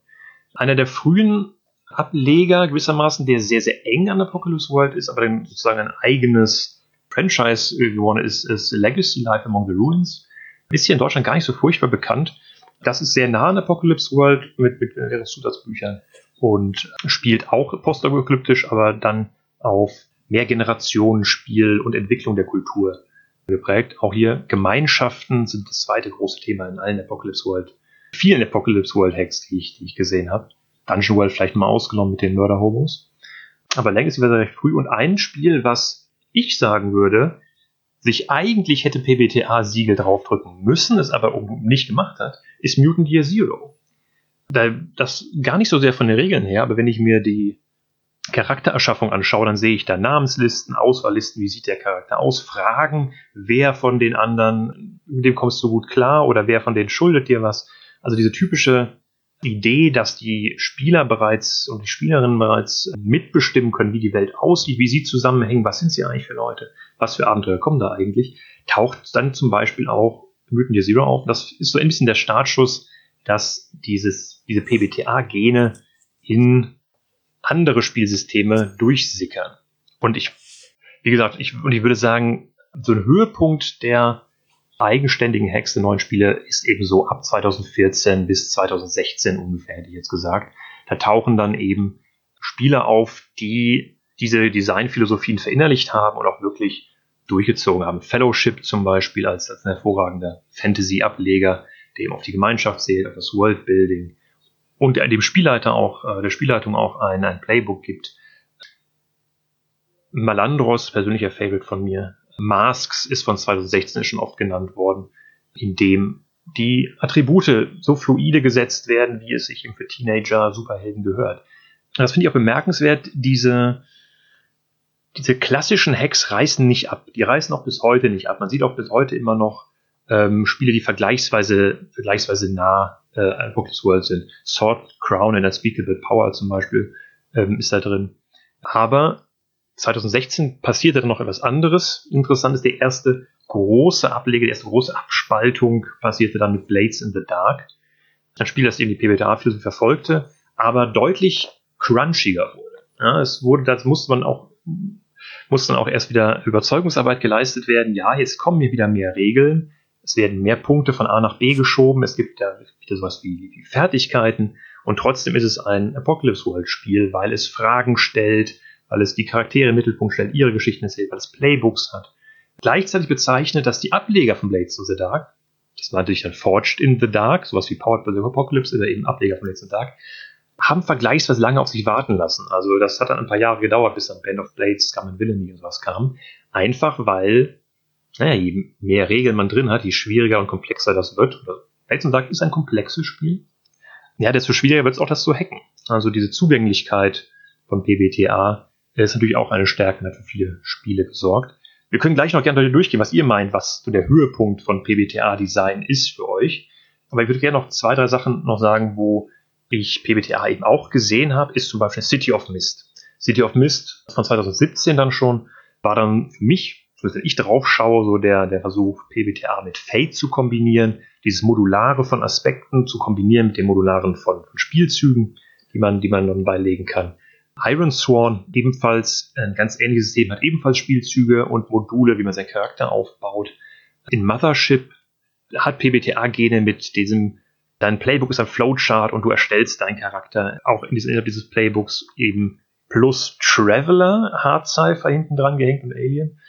Einer der frühen Ableger gewissermaßen, der sehr, sehr eng an Apocalypse World ist, aber dann sozusagen ein eigenes Franchise geworden ist, ist Legacy Life Among the Ruins. Ist hier in Deutschland gar nicht so furchtbar bekannt. Das ist sehr nah an Apocalypse World mit, mit mehreren Zusatzbüchern und spielt auch postapokalyptisch, aber dann auf mehr Generationen Spiel und Entwicklung der Kultur geprägt. Auch hier Gemeinschaften sind das zweite große Thema in allen Apocalypse World, vielen Apocalypse World Hacks, die ich, die ich gesehen habe. Dungeon World vielleicht mal ausgenommen mit den Mörder-Homos. Aber Legacy war recht früh und ein Spiel, was ich sagen würde, sich eigentlich hätte PBTA-Siegel draufdrücken müssen, es aber nicht gemacht hat, ist Mutant Year Zero. Da, das gar nicht so sehr von den Regeln her, aber wenn ich mir die Charaktererschaffung anschaue, dann sehe ich da Namenslisten, Auswahllisten, wie sieht der Charakter aus, Fragen, wer von den anderen, mit dem kommst du gut klar oder wer von denen schuldet dir was. Also diese typische Idee, dass die Spieler bereits und die Spielerinnen bereits mitbestimmen können, wie die Welt aussieht, wie sie zusammenhängen, was sind sie eigentlich für Leute, was für Abenteuer kommen da eigentlich, taucht dann zum Beispiel auch Mythen der Zero auf. Das ist so ein bisschen der Startschuss, dass dieses, diese PBTA-Gene in andere Spielsysteme durchsickern. Und ich, wie gesagt, ich, und ich würde sagen, so ein Höhepunkt der eigenständigen Hacks der neuen Spiele ist eben so ab 2014 bis 2016 ungefähr, hätte ich jetzt gesagt. Da tauchen dann eben Spiele auf, die diese Designphilosophien verinnerlicht haben und auch wirklich durchgezogen haben. Fellowship zum Beispiel als, als ein hervorragender Fantasy-Ableger, der eben auf die Gemeinschaft zählt, auf das Worldbuilding und dem Spielleiter auch, äh, der Spielleitung auch ein, ein Playbook gibt. Malandros, persönlicher Favorite von mir, Masks ist von 2016 schon oft genannt worden, in dem die Attribute so fluide gesetzt werden, wie es sich eben für Teenager Superhelden gehört. Das finde ich auch bemerkenswert. Diese, diese klassischen Hacks reißen nicht ab. Die reißen auch bis heute nicht ab. Man sieht auch bis heute immer noch ähm, Spiele, die vergleichsweise, vergleichsweise nah äh, World sind. Sword Crown and Unspeakable Power zum Beispiel ähm, ist da drin. Aber 2016 passierte dann noch etwas anderes. Interessant ist der erste große Ableger, die erste große Abspaltung passierte dann mit Blades in the Dark. Ein Spiel, das eben die PBTA-Philosophie verfolgte, aber deutlich crunchiger wurde. Ja, es wurde, das musste man auch, musste dann auch erst wieder Überzeugungsarbeit geleistet werden. Ja, jetzt kommen hier wieder mehr Regeln. Es werden mehr Punkte von A nach B geschoben. Es gibt ja wieder sowas wie, wie Fertigkeiten. Und trotzdem ist es ein Apocalypse World Spiel, weil es Fragen stellt, weil es die Charaktere im Mittelpunkt stellt, ihre Geschichten erzählt, weil es Playbooks hat. Gleichzeitig bezeichnet, dass die Ableger von Blades in the Dark, das war natürlich dann Forged in the Dark, sowas wie Powered by the Apocalypse oder eben Ableger von Blades in the Dark, haben vergleichsweise lange auf sich warten lassen. Also das hat dann ein paar Jahre gedauert, bis dann Band of Blades, Scum and Villainy und sowas kam. Einfach weil, naja, je mehr Regeln man drin hat, je schwieriger und komplexer das wird. The Dark ist ein komplexes Spiel. Ja, desto schwieriger wird es auch, das zu hacken. Also diese Zugänglichkeit von PBTA ist natürlich auch eine Stärke, hat für viele Spiele gesorgt. Wir können gleich noch gerne durchgehen, was ihr meint, was so der Höhepunkt von PBTA-Design ist für euch. Aber ich würde gerne noch zwei, drei Sachen noch sagen, wo ich PBTA eben auch gesehen habe, ist zum Beispiel City of Mist. City of Mist von 2017 dann schon, war dann für mich, wenn ich drauf schaue, so der, der Versuch, PBTA mit Fate zu kombinieren, dieses Modulare von Aspekten zu kombinieren mit dem Modularen von, von Spielzügen, die man, die man dann beilegen kann. Iron Sworn ebenfalls ein ganz ähnliches System, hat ebenfalls Spielzüge und Module, wie man seinen Charakter aufbaut. In Mothership hat PBTA-Gene mit diesem, dein Playbook ist ein Flowchart und du erstellst deinen Charakter auch in diesem, innerhalb dieses Playbooks eben plus Traveler, Hard Cypher hinten dran gehängt und Alien.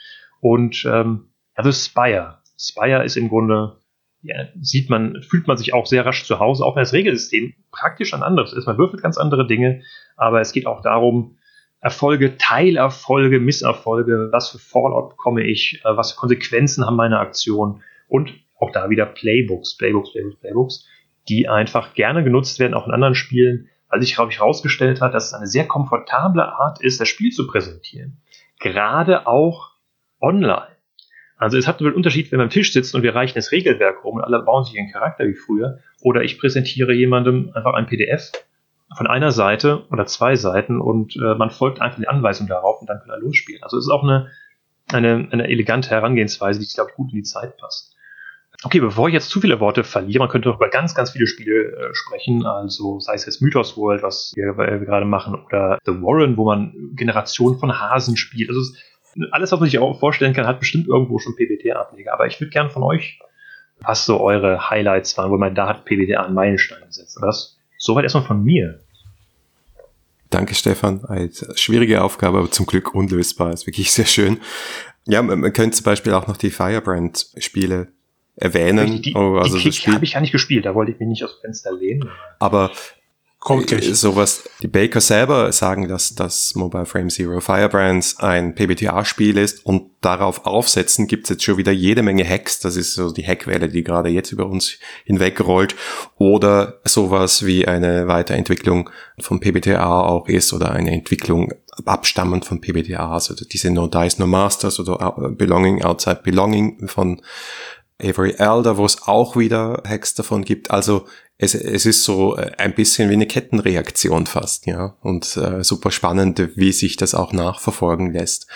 Und ähm, also Spire. Spire ist im Grunde ja, sieht man, fühlt man sich auch sehr rasch zu Hause, auch wenn das Regelsystem praktisch ein anderes ist. Man würfelt ganz andere Dinge, aber es geht auch darum, Erfolge, Teilerfolge, Misserfolge, was für Fallout bekomme ich, äh, was für Konsequenzen haben meine Aktionen und auch da wieder Playbooks, Playbooks, Playbooks, Playbooks, die einfach gerne genutzt werden, auch in anderen Spielen, weil sich, glaube ich, herausgestellt hat, dass es eine sehr komfortable Art ist, das Spiel zu präsentieren. Gerade auch online. Also es hat einen Unterschied, wenn man am Tisch sitzt und wir reichen das Regelwerk rum und alle bauen sich einen Charakter wie früher. Oder ich präsentiere jemandem einfach ein PDF von einer Seite oder zwei Seiten und äh, man folgt einfach die Anweisung darauf und dann kann er losspielen. Also es ist auch eine, eine, eine elegante Herangehensweise, die, glaube ich, gut in die Zeit passt. Okay, bevor ich jetzt zu viele Worte verliere, man könnte noch über ganz, ganz viele Spiele äh, sprechen, also sei es jetzt Mythos World, was wir, äh, wir gerade machen, oder The Warren, wo man Generationen von Hasen spielt. Also es alles, was man sich auch vorstellen kann, hat bestimmt irgendwo schon PBTA-Ableger. Aber ich würde gerne von euch, was so eure Highlights waren, wo man da hat PBTA einen Meilenstein gesetzt. Das soweit erstmal von mir. Danke, Stefan. Eine schwierige Aufgabe, aber zum Glück unlösbar. Ist wirklich sehr schön. Ja, man könnte zum Beispiel auch noch die Firebrand-Spiele erwähnen. Die, oh, also die habe ich ja nicht gespielt, da wollte ich mich nicht aus dem Fenster lehnen. Aber Kommt gleich. Äh, sowas, die Baker selber sagen, dass das Mobile Frame Zero Firebrands ein PBTA-Spiel ist und darauf aufsetzen gibt's jetzt schon wieder jede Menge Hacks. Das ist so die Hackwelle, die gerade jetzt über uns hinwegrollt. Oder sowas wie eine Weiterentwicklung von PBTA auch ist oder eine Entwicklung abstammend von PBTA, also diese No Dice No Masters oder Belonging Outside Belonging von Avery Elder, wo es auch wieder Hacks davon gibt. Also es, es ist so äh, ein bisschen wie eine Kettenreaktion fast, ja. Und äh, super spannend, wie sich das auch nachverfolgen lässt.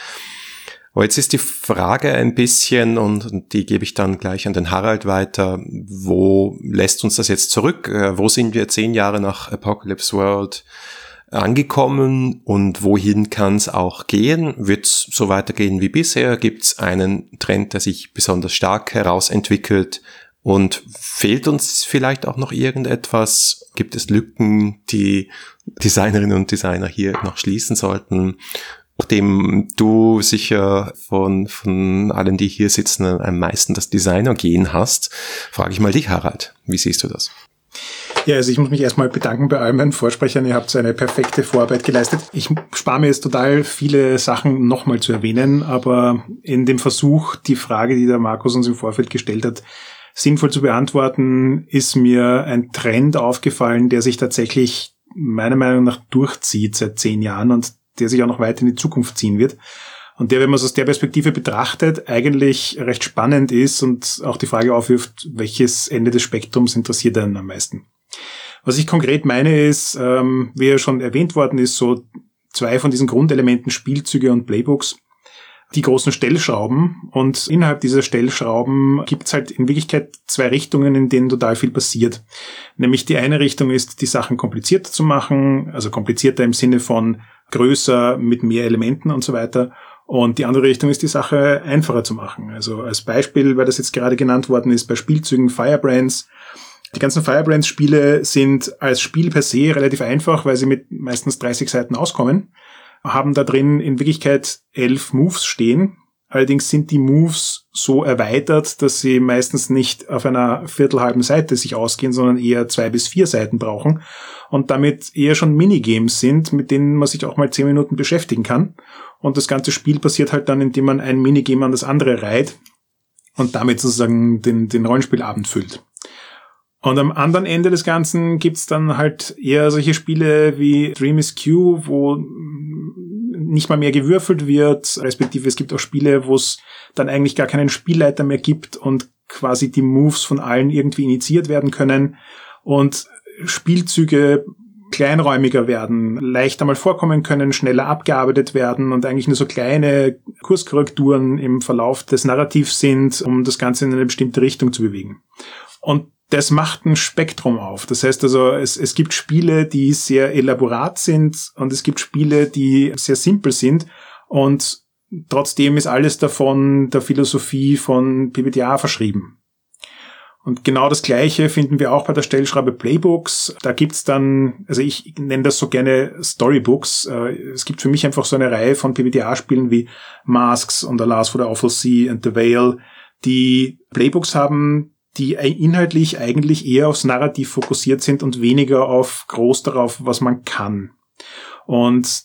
Aber jetzt ist die Frage ein bisschen, und die gebe ich dann gleich an den Harald weiter, wo lässt uns das jetzt zurück? Äh, wo sind wir zehn Jahre nach Apocalypse World angekommen und wohin kann es auch gehen? Wird es so weitergehen wie bisher? Gibt es einen Trend, der sich besonders stark herausentwickelt? Und fehlt uns vielleicht auch noch irgendetwas? Gibt es Lücken, die Designerinnen und Designer hier noch schließen sollten? Nachdem du sicher von, von allen, die hier sitzen, am meisten das Designer-Gen hast, frage ich mal dich, Harald. Wie siehst du das? Ja, also ich muss mich erstmal bedanken bei all meinen Vorsprechern. Ihr habt eine perfekte Vorarbeit geleistet. Ich spare mir jetzt total viele Sachen nochmal zu erwähnen, aber in dem Versuch, die Frage, die der Markus uns im Vorfeld gestellt hat, sinnvoll zu beantworten, ist mir ein Trend aufgefallen, der sich tatsächlich meiner Meinung nach durchzieht seit zehn Jahren und der sich auch noch weiter in die Zukunft ziehen wird. Und der, wenn man es aus der Perspektive betrachtet, eigentlich recht spannend ist und auch die Frage aufwirft, welches Ende des Spektrums interessiert einen am meisten. Was ich konkret meine ist, ähm, wie ja schon erwähnt worden ist, so zwei von diesen Grundelementen Spielzüge und Playbooks die großen Stellschrauben. Und innerhalb dieser Stellschrauben gibt es halt in Wirklichkeit zwei Richtungen, in denen total viel passiert. Nämlich die eine Richtung ist, die Sachen komplizierter zu machen, also komplizierter im Sinne von größer mit mehr Elementen und so weiter. Und die andere Richtung ist, die Sache einfacher zu machen. Also als Beispiel, weil das jetzt gerade genannt worden ist, bei Spielzügen Firebrands. Die ganzen Firebrands-Spiele sind als Spiel per se relativ einfach, weil sie mit meistens 30 Seiten auskommen haben da drin in Wirklichkeit elf Moves stehen. Allerdings sind die Moves so erweitert, dass sie meistens nicht auf einer viertelhalben Seite sich ausgehen, sondern eher zwei bis vier Seiten brauchen und damit eher schon Minigames sind, mit denen man sich auch mal zehn Minuten beschäftigen kann. Und das ganze Spiel passiert halt dann, indem man ein Minigame an das andere reiht und damit sozusagen den, den Rollenspielabend füllt. Und am anderen Ende des Ganzen gibt's dann halt eher solche Spiele wie Dream is Q, wo nicht mal mehr gewürfelt wird, respektive es gibt auch Spiele, wo es dann eigentlich gar keinen Spielleiter mehr gibt und quasi die Moves von allen irgendwie initiiert werden können und Spielzüge kleinräumiger werden, leichter mal vorkommen können, schneller abgearbeitet werden und eigentlich nur so kleine Kurskorrekturen im Verlauf des Narrativs sind, um das Ganze in eine bestimmte Richtung zu bewegen. Und das macht ein Spektrum auf. Das heißt also, es, es gibt Spiele, die sehr elaborat sind und es gibt Spiele, die sehr simpel sind und trotzdem ist alles davon der Philosophie von PBTA verschrieben. Und genau das Gleiche finden wir auch bei der Stellschraube Playbooks. Da gibt's dann, also ich nenne das so gerne Storybooks. Äh, es gibt für mich einfach so eine Reihe von PBTA-Spielen wie Masks und Alas for the Awful Sea and The Veil, die Playbooks haben, die inhaltlich eigentlich eher aufs Narrativ fokussiert sind und weniger auf groß darauf, was man kann. Und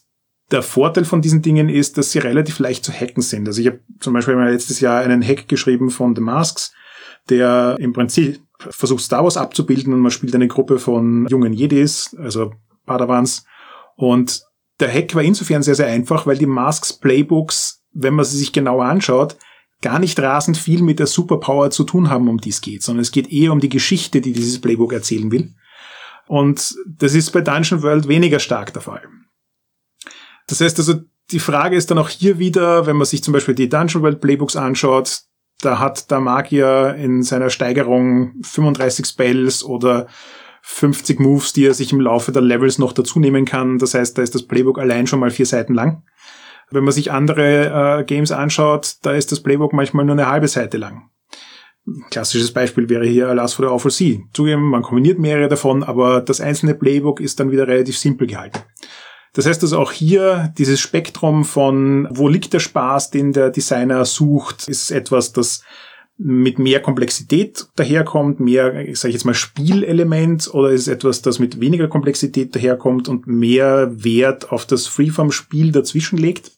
der Vorteil von diesen Dingen ist, dass sie relativ leicht zu hacken sind. Also ich habe zum Beispiel mal letztes Jahr einen Hack geschrieben von The Masks, der im Prinzip versucht Star Wars abzubilden und man spielt eine Gruppe von jungen Jedis, also Padawans. Und der Hack war insofern sehr, sehr einfach, weil die Masks Playbooks, wenn man sie sich genauer anschaut, gar nicht rasend viel mit der Superpower zu tun haben, um die es geht, sondern es geht eher um die Geschichte, die dieses Playbook erzählen will. Und das ist bei Dungeon World weniger stark der Fall. Das heißt also, die Frage ist dann auch hier wieder, wenn man sich zum Beispiel die Dungeon World Playbooks anschaut, da hat der Magier in seiner Steigerung 35 Spells oder 50 Moves, die er sich im Laufe der Levels noch dazu nehmen kann. Das heißt, da ist das Playbook allein schon mal vier Seiten lang. Wenn man sich andere äh, Games anschaut, da ist das Playbook manchmal nur eine halbe Seite lang. Klassisches Beispiel wäre hier Alas for the Awful Sea. Zugeben, man kombiniert mehrere davon, aber das einzelne Playbook ist dann wieder relativ simpel gehalten. Das heißt also auch hier dieses Spektrum von wo liegt der Spaß, den der Designer sucht, ist etwas, das mit mehr Komplexität daherkommt, mehr, ich jetzt mal, Spielelement oder ist es etwas, das mit weniger Komplexität daherkommt und mehr Wert auf das Freeform-Spiel dazwischen legt?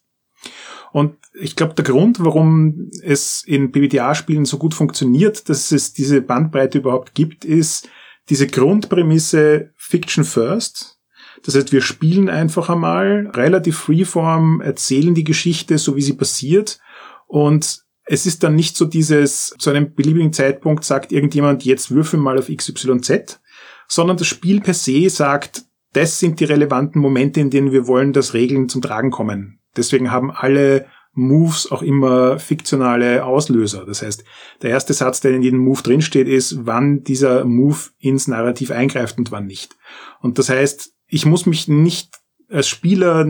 Und ich glaube, der Grund, warum es in PBTA-Spielen so gut funktioniert, dass es diese Bandbreite überhaupt gibt, ist diese Grundprämisse Fiction First. Das heißt, wir spielen einfach einmal relativ freeform, erzählen die Geschichte so, wie sie passiert und es ist dann nicht so dieses, zu einem beliebigen Zeitpunkt sagt irgendjemand, jetzt würfel mal auf XYZ, sondern das Spiel per se sagt, das sind die relevanten Momente, in denen wir wollen, dass Regeln zum Tragen kommen. Deswegen haben alle Moves auch immer fiktionale Auslöser. Das heißt, der erste Satz, der in jedem Move drinsteht, ist, wann dieser Move ins Narrativ eingreift und wann nicht. Und das heißt, ich muss mich nicht als Spieler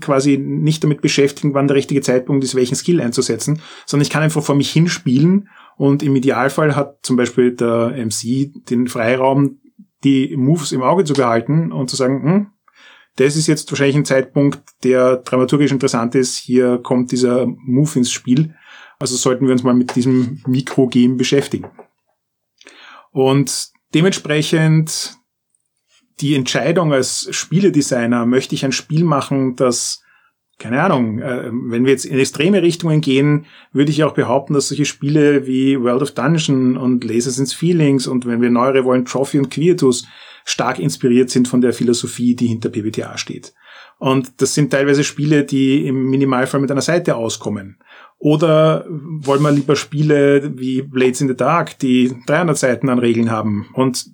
quasi nicht damit beschäftigen, wann der richtige Zeitpunkt ist, welchen Skill einzusetzen, sondern ich kann einfach vor mich hinspielen und im Idealfall hat zum Beispiel der MC den Freiraum, die Moves im Auge zu behalten und zu sagen, hm, das ist jetzt wahrscheinlich ein Zeitpunkt, der dramaturgisch interessant ist. Hier kommt dieser Move ins Spiel. Also sollten wir uns mal mit diesem Mikrogame beschäftigen. Und dementsprechend die Entscheidung als Spieledesigner, möchte ich ein Spiel machen, das, keine Ahnung, äh, wenn wir jetzt in extreme Richtungen gehen, würde ich auch behaupten, dass solche Spiele wie World of Dungeon und Lasers and Feelings und wenn wir neuere wollen, Trophy und Quietus stark inspiriert sind von der Philosophie, die hinter PBTA steht. Und das sind teilweise Spiele, die im Minimalfall mit einer Seite auskommen. Oder wollen wir lieber Spiele wie Blades in the Dark, die 300 Seiten an Regeln haben und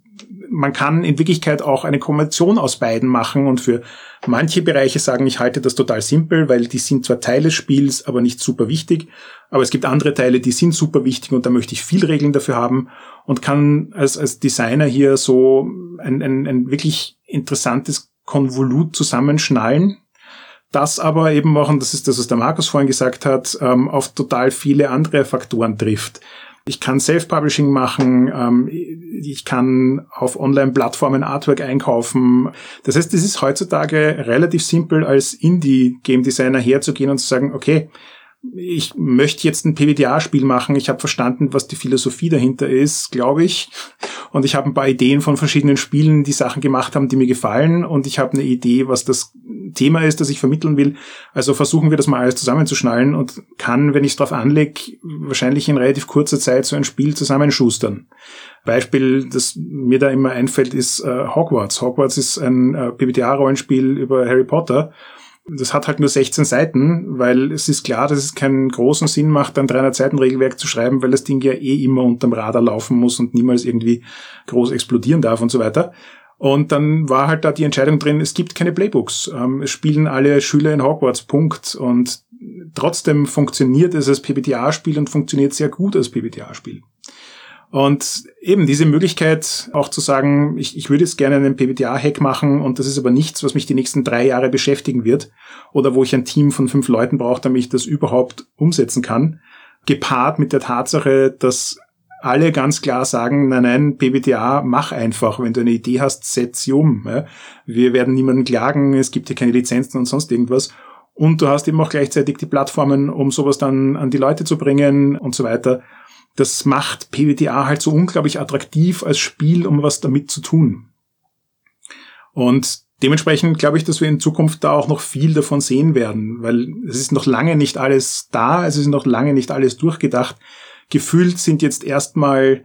man kann in Wirklichkeit auch eine Kombination aus beiden machen und für manche Bereiche sagen, ich halte das total simpel, weil die sind zwar Teil des Spiels, aber nicht super wichtig. Aber es gibt andere Teile, die sind super wichtig und da möchte ich viel Regeln dafür haben und kann als, als Designer hier so ein, ein, ein wirklich interessantes Konvolut zusammenschnallen, das aber eben auch, und das ist das, was der Markus vorhin gesagt hat, ähm, auf total viele andere Faktoren trifft. Ich kann Self-Publishing machen, ähm, ich kann auf Online-Plattformen Artwork einkaufen. Das heißt, es ist heutzutage relativ simpel, als Indie-Game-Designer herzugehen und zu sagen, okay, ich möchte jetzt ein PBTA-Spiel machen. Ich habe verstanden, was die Philosophie dahinter ist, glaube ich. Und ich habe ein paar Ideen von verschiedenen Spielen, die Sachen gemacht haben, die mir gefallen. Und ich habe eine Idee, was das Thema ist, das ich vermitteln will. Also versuchen wir das mal alles zusammenzuschnallen und kann, wenn ich es drauf anlege, wahrscheinlich in relativ kurzer Zeit so ein Spiel zusammenschustern. Beispiel, das mir da immer einfällt, ist äh, Hogwarts. Hogwarts ist ein äh, PBTA-Rollenspiel über Harry Potter. Das hat halt nur 16 Seiten, weil es ist klar, dass es keinen großen Sinn macht, ein 300 Seiten Regelwerk zu schreiben, weil das Ding ja eh immer unterm Radar laufen muss und niemals irgendwie groß explodieren darf und so weiter. Und dann war halt da die Entscheidung drin, es gibt keine Playbooks. Ähm, es spielen alle Schüler in Hogwarts, Punkt. Und trotzdem funktioniert es als PBTA-Spiel und funktioniert sehr gut als PBTA-Spiel. Und eben diese Möglichkeit auch zu sagen, ich, ich würde jetzt gerne einen PBTA-Hack machen und das ist aber nichts, was mich die nächsten drei Jahre beschäftigen wird oder wo ich ein Team von fünf Leuten brauche, damit ich das überhaupt umsetzen kann. Gepaart mit der Tatsache, dass alle ganz klar sagen, nein, nein, PBTA, mach einfach. Wenn du eine Idee hast, setz sie um. Wir werden niemanden klagen, es gibt hier keine Lizenzen und sonst irgendwas. Und du hast eben auch gleichzeitig die Plattformen, um sowas dann an die Leute zu bringen und so weiter das macht PWTA halt so unglaublich attraktiv als Spiel, um was damit zu tun. Und dementsprechend glaube ich, dass wir in Zukunft da auch noch viel davon sehen werden, weil es ist noch lange nicht alles da, es ist noch lange nicht alles durchgedacht. Gefühlt sind jetzt erstmal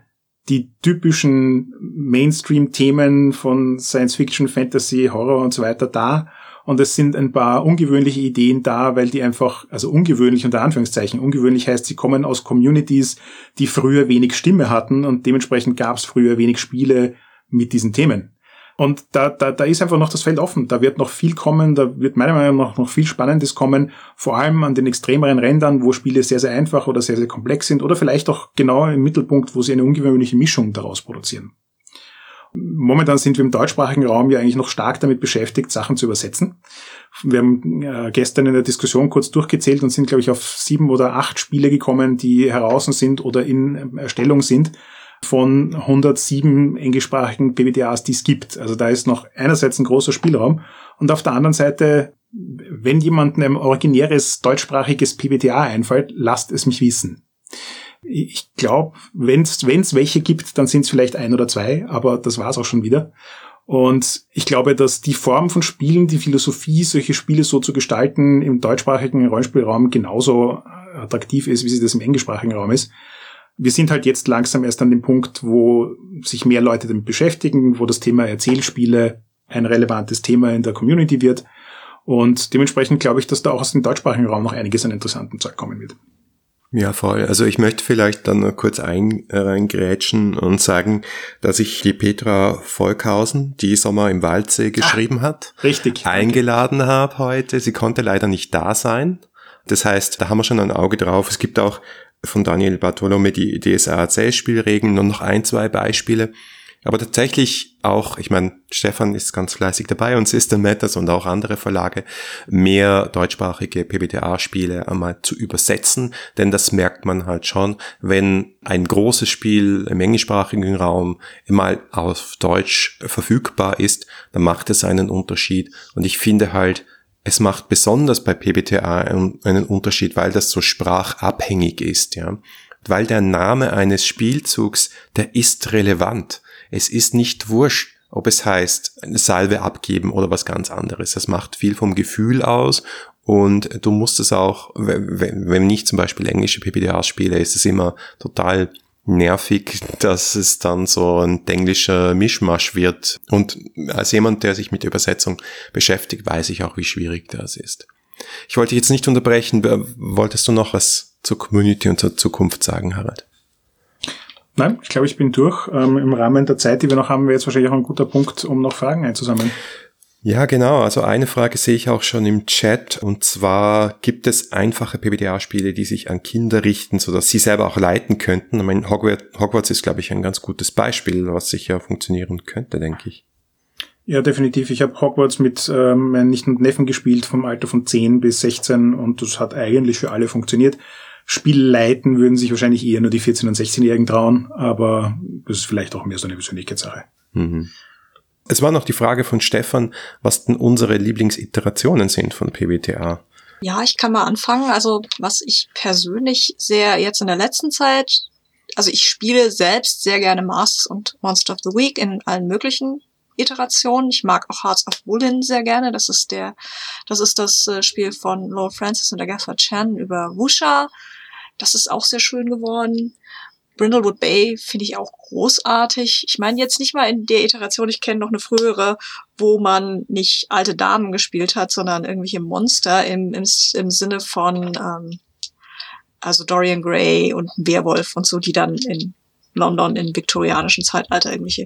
die typischen Mainstream-Themen von Science Fiction, Fantasy, Horror und so weiter da und es sind ein paar ungewöhnliche Ideen da, weil die einfach, also ungewöhnlich unter Anführungszeichen, ungewöhnlich heißt, sie kommen aus Communities, die früher wenig Stimme hatten und dementsprechend gab es früher wenig Spiele mit diesen Themen. Und da, da, da ist einfach noch das Feld offen. Da wird noch viel kommen, da wird meiner Meinung nach noch viel Spannendes kommen, vor allem an den extremeren Rändern, wo Spiele sehr, sehr einfach oder sehr, sehr komplex sind oder vielleicht auch genau im Mittelpunkt, wo sie eine ungewöhnliche Mischung daraus produzieren. Momentan sind wir im deutschsprachigen Raum ja eigentlich noch stark damit beschäftigt, Sachen zu übersetzen. Wir haben äh, gestern in der Diskussion kurz durchgezählt und sind, glaube ich, auf sieben oder acht Spiele gekommen, die heraus sind oder in Erstellung sind von 107 englischsprachigen PBTAs, die es gibt. Also da ist noch einerseits ein großer Spielraum und auf der anderen Seite, wenn jemandem ein originäres deutschsprachiges PBTA einfällt, lasst es mich wissen. Ich glaube, wenn es welche gibt, dann sind es vielleicht ein oder zwei, aber das war's auch schon wieder. Und ich glaube, dass die Form von Spielen, die Philosophie, solche Spiele so zu gestalten, im deutschsprachigen Rollenspielraum genauso attraktiv ist, wie sie das im englischsprachigen Raum ist. Wir sind halt jetzt langsam erst an dem Punkt, wo sich mehr Leute damit beschäftigen, wo das Thema Erzählspiele ein relevantes Thema in der Community wird. Und dementsprechend glaube ich, dass da auch aus dem deutschsprachigen Raum noch einiges an interessanten Zeug kommen wird. Ja, voll. Also ich möchte vielleicht dann noch kurz eingrätschen und sagen, dass ich die Petra Volkhausen, die Sommer im Waldsee ah, geschrieben ah, hat, richtig, eingeladen habe heute. Sie konnte leider nicht da sein. Das heißt, da haben wir schon ein Auge drauf. Es gibt auch von Daniel Bartolome die DSA-Spielregeln und noch ein, zwei Beispiele. Aber tatsächlich auch, ich meine, Stefan ist ganz fleißig dabei und System Matters und auch andere Verlage, mehr deutschsprachige PBTA-Spiele einmal zu übersetzen, denn das merkt man halt schon, wenn ein großes Spiel im englischsprachigen Raum mal auf Deutsch verfügbar ist, dann macht es einen Unterschied und ich finde halt, es macht besonders bei PBTA einen Unterschied, weil das so sprachabhängig ist, ja. Weil der Name eines Spielzugs, der ist relevant. Es ist nicht wurscht, ob es heißt, eine Salve abgeben oder was ganz anderes. Das macht viel vom Gefühl aus und du musst es auch, wenn, wenn ich zum Beispiel englische PPDAs spiele, ist es immer total nervig, dass es dann so ein englischer Mischmasch wird. Und als jemand, der sich mit Übersetzung beschäftigt, weiß ich auch, wie schwierig das ist. Ich wollte jetzt nicht unterbrechen. Wolltest du noch was zur Community und zur Zukunft sagen, Harald? Nein, ich glaube, ich bin durch. Ähm, Im Rahmen der Zeit, die wir noch haben, wäre jetzt wahrscheinlich auch ein guter Punkt, um noch Fragen einzusammeln. Ja, genau. Also eine Frage sehe ich auch schon im Chat. Und zwar gibt es einfache PBTA-Spiele, die sich an Kinder richten, sodass sie selber auch leiten könnten. Ich meine, Hogwarts ist, glaube ich, ein ganz gutes Beispiel, was sicher funktionieren könnte, denke ich. Ja, definitiv. Ich habe Hogwarts mit ähm, meinen Nichten und Neffen gespielt, vom Alter von 10 bis 16 und das hat eigentlich für alle funktioniert. Spiel leiten würden sich wahrscheinlich eher nur die 14- und 16-Jährigen trauen, aber das ist vielleicht auch mehr so eine Persönlichkeitssache. Mhm. Es war noch die Frage von Stefan, was denn unsere Lieblingsiterationen sind von PBTA. Ja, ich kann mal anfangen. Also, was ich persönlich sehr jetzt in der letzten Zeit, also ich spiele selbst sehr gerne Masks und Monster of the Week in allen möglichen Iterationen. Ich mag auch Hearts of Woolen sehr gerne. Das ist der, das ist das äh, Spiel von Lord Francis und Agatha Chan über Wusha. Das ist auch sehr schön geworden. Brindlewood Bay finde ich auch großartig. Ich meine jetzt nicht mal in der Iteration, ich kenne noch eine frühere, wo man nicht alte Damen gespielt hat, sondern irgendwelche Monster im, im, im Sinne von ähm, also Dorian Gray und ein Werwolf und so, die dann in London im viktorianischen Zeitalter irgendwelche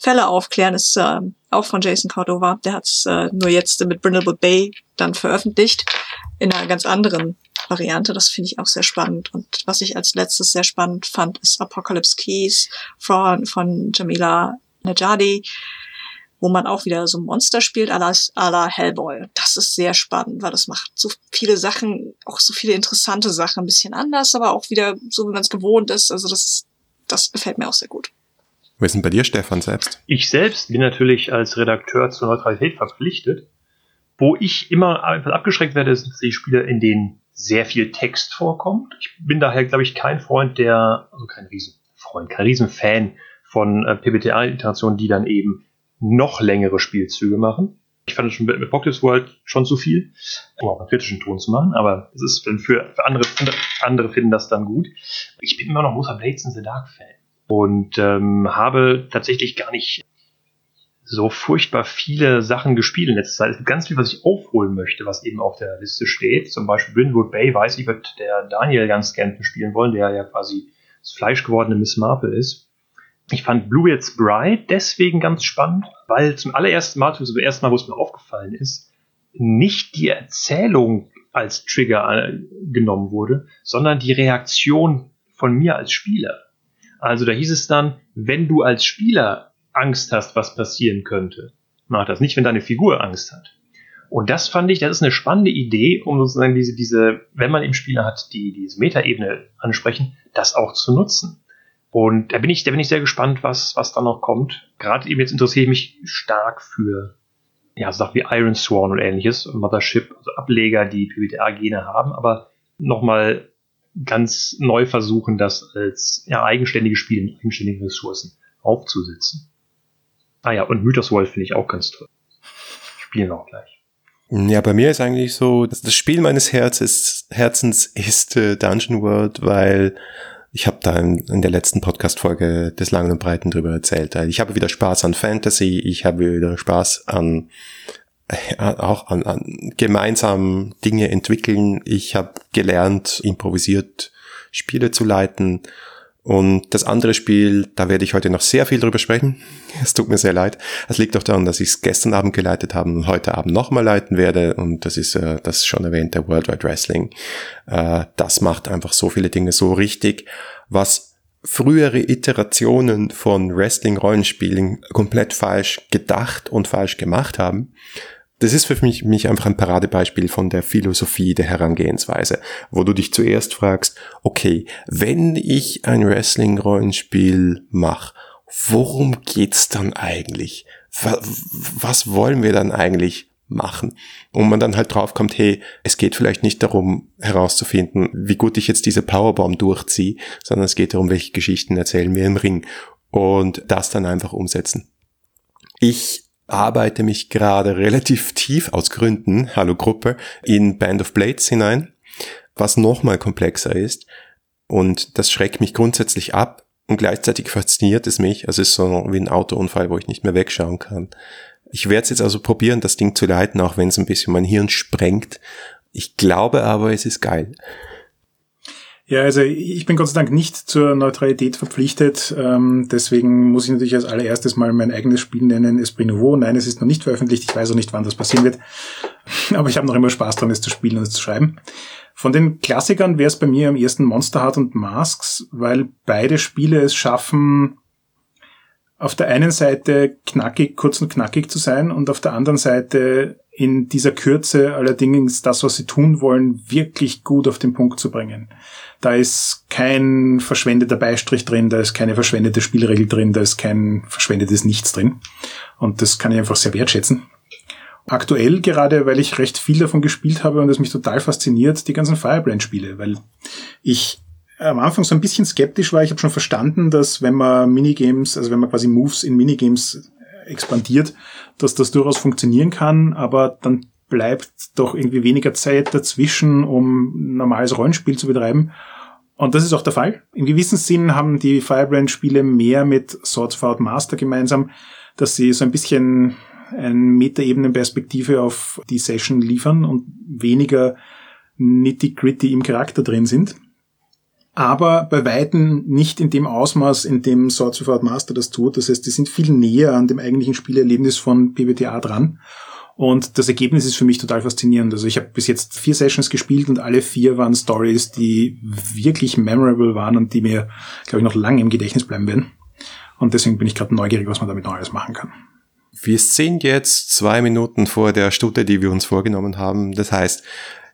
Fälle aufklären, ist äh, auch von Jason Cordova. Der hat es äh, nur jetzt mit Brindlewood Bay dann veröffentlicht in einer ganz anderen Variante. Das finde ich auch sehr spannend. Und was ich als letztes sehr spannend fand, ist Apocalypse Keys von, von Jamila Najadi, wo man auch wieder so ein Monster spielt, à la, à la Hellboy. Das ist sehr spannend, weil das macht so viele Sachen, auch so viele interessante Sachen, ein bisschen anders, aber auch wieder so, wie man es gewohnt ist. Also das, das gefällt mir auch sehr gut. Wo ist denn bei dir, Stefan, selbst? Ich selbst bin natürlich als Redakteur zur Neutralität verpflichtet. Wo ich immer einfach abgeschreckt werde, sind die Spiele, in denen sehr viel Text vorkommt. Ich bin daher, glaube ich, kein Freund der, also kein Riesenfreund, kein Riesenfan von äh, PBTA-Iterationen, die dann eben noch längere Spielzüge machen. Ich fand es schon mit Pockets World schon zu viel, um auch einen kritischen Ton zu machen, aber es ist für, für andere, andere finden das dann gut. Ich bin immer noch großer Blades in the Dark Fan und ähm, habe tatsächlich gar nicht so furchtbar viele Sachen gespielt in letzter Zeit. Es gibt ganz viel, was ich aufholen möchte, was eben auf der Liste steht. Zum Beispiel Brindwood Bay weiß ich, wird der Daniel ganz gerne spielen wollen, der ja quasi das Fleisch gewordene Miss Marple ist. Ich fand Bluebeard's Bride deswegen ganz spannend, weil zum allerersten Mal, zum ersten Mal, wo es mir aufgefallen ist, nicht die Erzählung als Trigger äh, genommen wurde, sondern die Reaktion von mir als Spieler. Also da hieß es dann, wenn du als Spieler Angst hast, was passieren könnte. Mach das nicht, wenn deine Figur Angst hat. Und das fand ich, das ist eine spannende Idee, um sozusagen diese, diese, wenn man eben Spieler hat, die diese Metaebene ansprechen, das auch zu nutzen. Und da bin ich, da bin ich sehr gespannt, was, was da noch kommt. Gerade eben jetzt interessiere ich mich stark für, ja, Sachen wie Iron Sworn und ähnliches, Mothership, also Ableger, die PBTA-Gene haben, aber nochmal ganz neu versuchen, das als ja, eigenständige Spiele mit eigenständigen Ressourcen aufzusetzen. Ah ja, und Mythos Wolf finde ich auch ganz toll. Spielen auch gleich. Ja, bei mir ist eigentlich so, das Spiel meines Herzens, Herzens ist äh, Dungeon World, weil ich habe da in, in, der letzten Podcast-Folge des Langen und Breiten drüber erzählt. Ich habe wieder Spaß an Fantasy, ich habe wieder Spaß an äh, auch an, an gemeinsam Dinge entwickeln. Ich habe gelernt, improvisiert Spiele zu leiten und das andere Spiel, da werde ich heute noch sehr viel drüber sprechen. Es tut mir sehr leid. Es liegt auch daran, dass ich es gestern Abend geleitet habe und heute Abend nochmal leiten werde. Und das ist äh, das schon erwähnte World Wide Wrestling. Äh, das macht einfach so viele Dinge so richtig, was frühere Iterationen von Wrestling-Rollenspielen komplett falsch gedacht und falsch gemacht haben das ist für mich, mich einfach ein Paradebeispiel von der Philosophie der Herangehensweise, wo du dich zuerst fragst, okay, wenn ich ein Wrestling-Rollenspiel mache, worum geht's dann eigentlich? Was wollen wir dann eigentlich machen? Und man dann halt draufkommt, hey, es geht vielleicht nicht darum herauszufinden, wie gut ich jetzt diese Powerbomb durchziehe, sondern es geht darum, welche Geschichten erzählen wir im Ring und das dann einfach umsetzen. Ich arbeite mich gerade relativ tief aus Gründen, hallo Gruppe, in Band of Blades hinein, was nochmal komplexer ist. Und das schreckt mich grundsätzlich ab und gleichzeitig fasziniert es mich. Also es ist so wie ein Autounfall, wo ich nicht mehr wegschauen kann. Ich werde es jetzt also probieren, das Ding zu leiten, auch wenn es ein bisschen mein Hirn sprengt. Ich glaube aber, es ist geil. Ja, also ich bin Gott sei Dank nicht zur Neutralität verpflichtet. Ähm, deswegen muss ich natürlich als allererstes mal mein eigenes Spiel nennen, Esprit Nouveau. Nein, es ist noch nicht veröffentlicht. Ich weiß auch nicht, wann das passieren wird. Aber ich habe noch immer Spaß dran, es zu spielen und es zu schreiben. Von den Klassikern wäre es bei mir am ersten Monster Heart und Masks, weil beide Spiele es schaffen, auf der einen Seite knackig, kurz und knackig zu sein und auf der anderen Seite in dieser Kürze allerdings das, was sie tun wollen, wirklich gut auf den Punkt zu bringen. Da ist kein verschwendeter Beistrich drin, da ist keine verschwendete Spielregel drin, da ist kein verschwendetes Nichts drin. Und das kann ich einfach sehr wertschätzen. Aktuell gerade, weil ich recht viel davon gespielt habe und es mich total fasziniert, die ganzen Firebrand-Spiele, weil ich am Anfang so ein bisschen skeptisch war. Ich habe schon verstanden, dass wenn man Minigames, also wenn man quasi Moves in Minigames expandiert, dass das durchaus funktionieren kann, aber dann bleibt doch irgendwie weniger Zeit dazwischen, um normales Rollenspiel zu betreiben. Und das ist auch der Fall. Im gewissen Sinn haben die Firebrand-Spiele mehr mit Swords of Out Master gemeinsam, dass sie so ein bisschen eine Metaebenenperspektive auf die Session liefern und weniger nitty-gritty im Charakter drin sind aber bei Weitem nicht in dem Ausmaß, in dem Swords of Art Master das tut. Das heißt, die sind viel näher an dem eigentlichen Spielerlebnis von PBTA dran. Und das Ergebnis ist für mich total faszinierend. Also ich habe bis jetzt vier Sessions gespielt und alle vier waren Stories, die wirklich memorable waren und die mir, glaube ich, noch lange im Gedächtnis bleiben werden. Und deswegen bin ich gerade neugierig, was man damit Neues machen kann. Wir sind jetzt zwei Minuten vor der Stunde, die wir uns vorgenommen haben. Das heißt,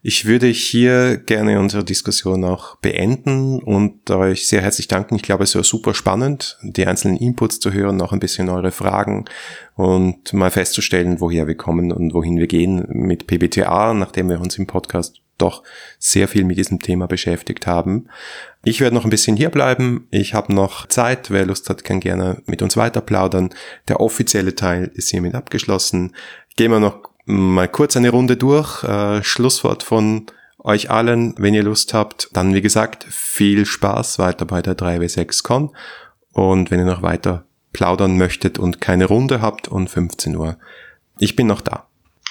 ich würde hier gerne unsere Diskussion auch beenden und euch sehr herzlich danken. Ich glaube, es war super spannend, die einzelnen Inputs zu hören, noch ein bisschen eure Fragen und mal festzustellen, woher wir kommen und wohin wir gehen mit PBTA, nachdem wir uns im Podcast doch sehr viel mit diesem Thema beschäftigt haben. Ich werde noch ein bisschen hier bleiben. Ich habe noch Zeit. Wer Lust hat, kann gerne mit uns weiter plaudern. Der offizielle Teil ist hiermit abgeschlossen. Gehen wir noch mal kurz eine Runde durch. Äh, Schlusswort von euch allen, wenn ihr Lust habt. Dann, wie gesagt, viel Spaß weiter bei der 3W6Con. Und wenn ihr noch weiter plaudern möchtet und keine Runde habt und 15 Uhr, ich bin noch da.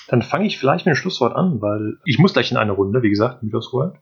Dann fange ich vielleicht mit dem Schlusswort an, weil ich muss gleich in eine Runde, wie gesagt, Mythos World.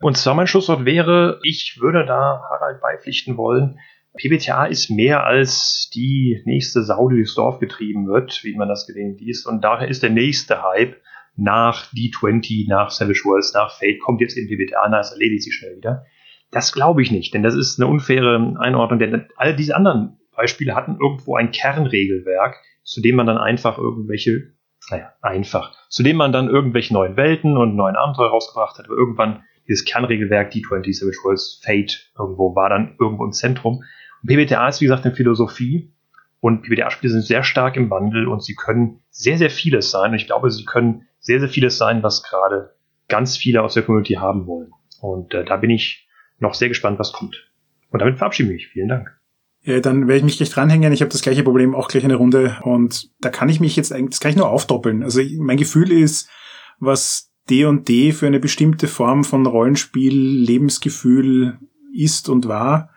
Und zwar mein Schlusswort wäre, ich würde da Harald beipflichten wollen, PBTA ist mehr als die nächste Sau, die durchs Dorf getrieben wird, wie man das gelegentlich liest. Und daher ist der nächste Hype nach D20, nach Savage Worlds, nach Fate, kommt jetzt in PBTA, na, es erledigt sich schnell wieder. Das glaube ich nicht, denn das ist eine unfaire Einordnung, denn all diese anderen Beispiele hatten irgendwo ein Kernregelwerk, zu dem man dann einfach irgendwelche, naja, einfach, zu dem man dann irgendwelche neuen Welten und neuen Abenteuer rausgebracht hat, aber irgendwann dieses Kernregelwerk D20, Savage Worlds, Fate irgendwo war dann irgendwo im Zentrum. PBTA ist, wie gesagt, eine Philosophie und PBTA-Spiele sind sehr stark im Wandel und sie können sehr, sehr vieles sein. Und ich glaube, sie können sehr, sehr vieles sein, was gerade ganz viele aus der Community haben wollen. Und äh, da bin ich noch sehr gespannt, was kommt. Und damit verabschiede ich mich. Vielen Dank. Ja, dann werde ich mich gleich dranhängen. Ich habe das gleiche Problem, auch gleich eine Runde. Und da kann ich mich jetzt eigentlich, das kann ich nur aufdoppeln. Also mein Gefühl ist, was D&D für eine bestimmte Form von Rollenspiel, Lebensgefühl ist und war,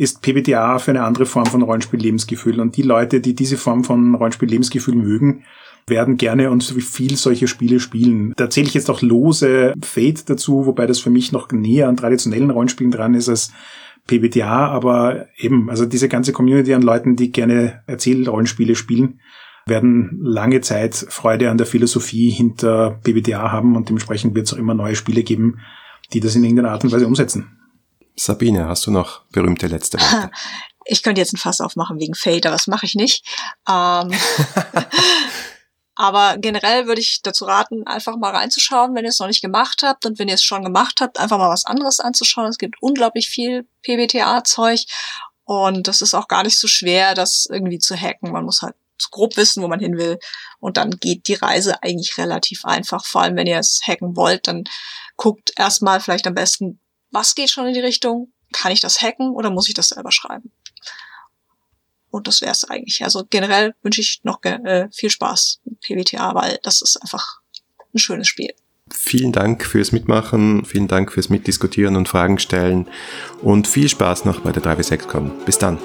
ist PBTA für eine andere Form von Rollenspiel-Lebensgefühl. Und die Leute, die diese Form von Rollenspiel-Lebensgefühl mögen, werden gerne und viel solche Spiele spielen. Da zähle ich jetzt auch lose Fate dazu, wobei das für mich noch näher an traditionellen Rollenspielen dran ist als PBTA, aber eben, also diese ganze Community an Leuten, die gerne Erzählrollenspiele spielen, werden lange Zeit Freude an der Philosophie hinter PBTA haben und dementsprechend wird es auch immer neue Spiele geben, die das in irgendeiner Art und Weise umsetzen. Sabine, hast du noch berühmte letzte Worte? Ich könnte jetzt ein Fass aufmachen wegen Fate, aber das mache ich nicht. Ähm, aber generell würde ich dazu raten, einfach mal reinzuschauen, wenn ihr es noch nicht gemacht habt. Und wenn ihr es schon gemacht habt, einfach mal was anderes anzuschauen. Es gibt unglaublich viel PBTA-Zeug. Und das ist auch gar nicht so schwer, das irgendwie zu hacken. Man muss halt grob wissen, wo man hin will. Und dann geht die Reise eigentlich relativ einfach. Vor allem, wenn ihr es hacken wollt, dann guckt erstmal vielleicht am besten, was geht schon in die Richtung? Kann ich das hacken oder muss ich das selber schreiben? Und das wäre es eigentlich. Also generell wünsche ich noch äh, viel Spaß mit PWTA, weil das ist einfach ein schönes Spiel. Vielen Dank fürs Mitmachen, vielen Dank fürs Mitdiskutieren und Fragen stellen und viel Spaß noch bei der 3W6 Bis dann.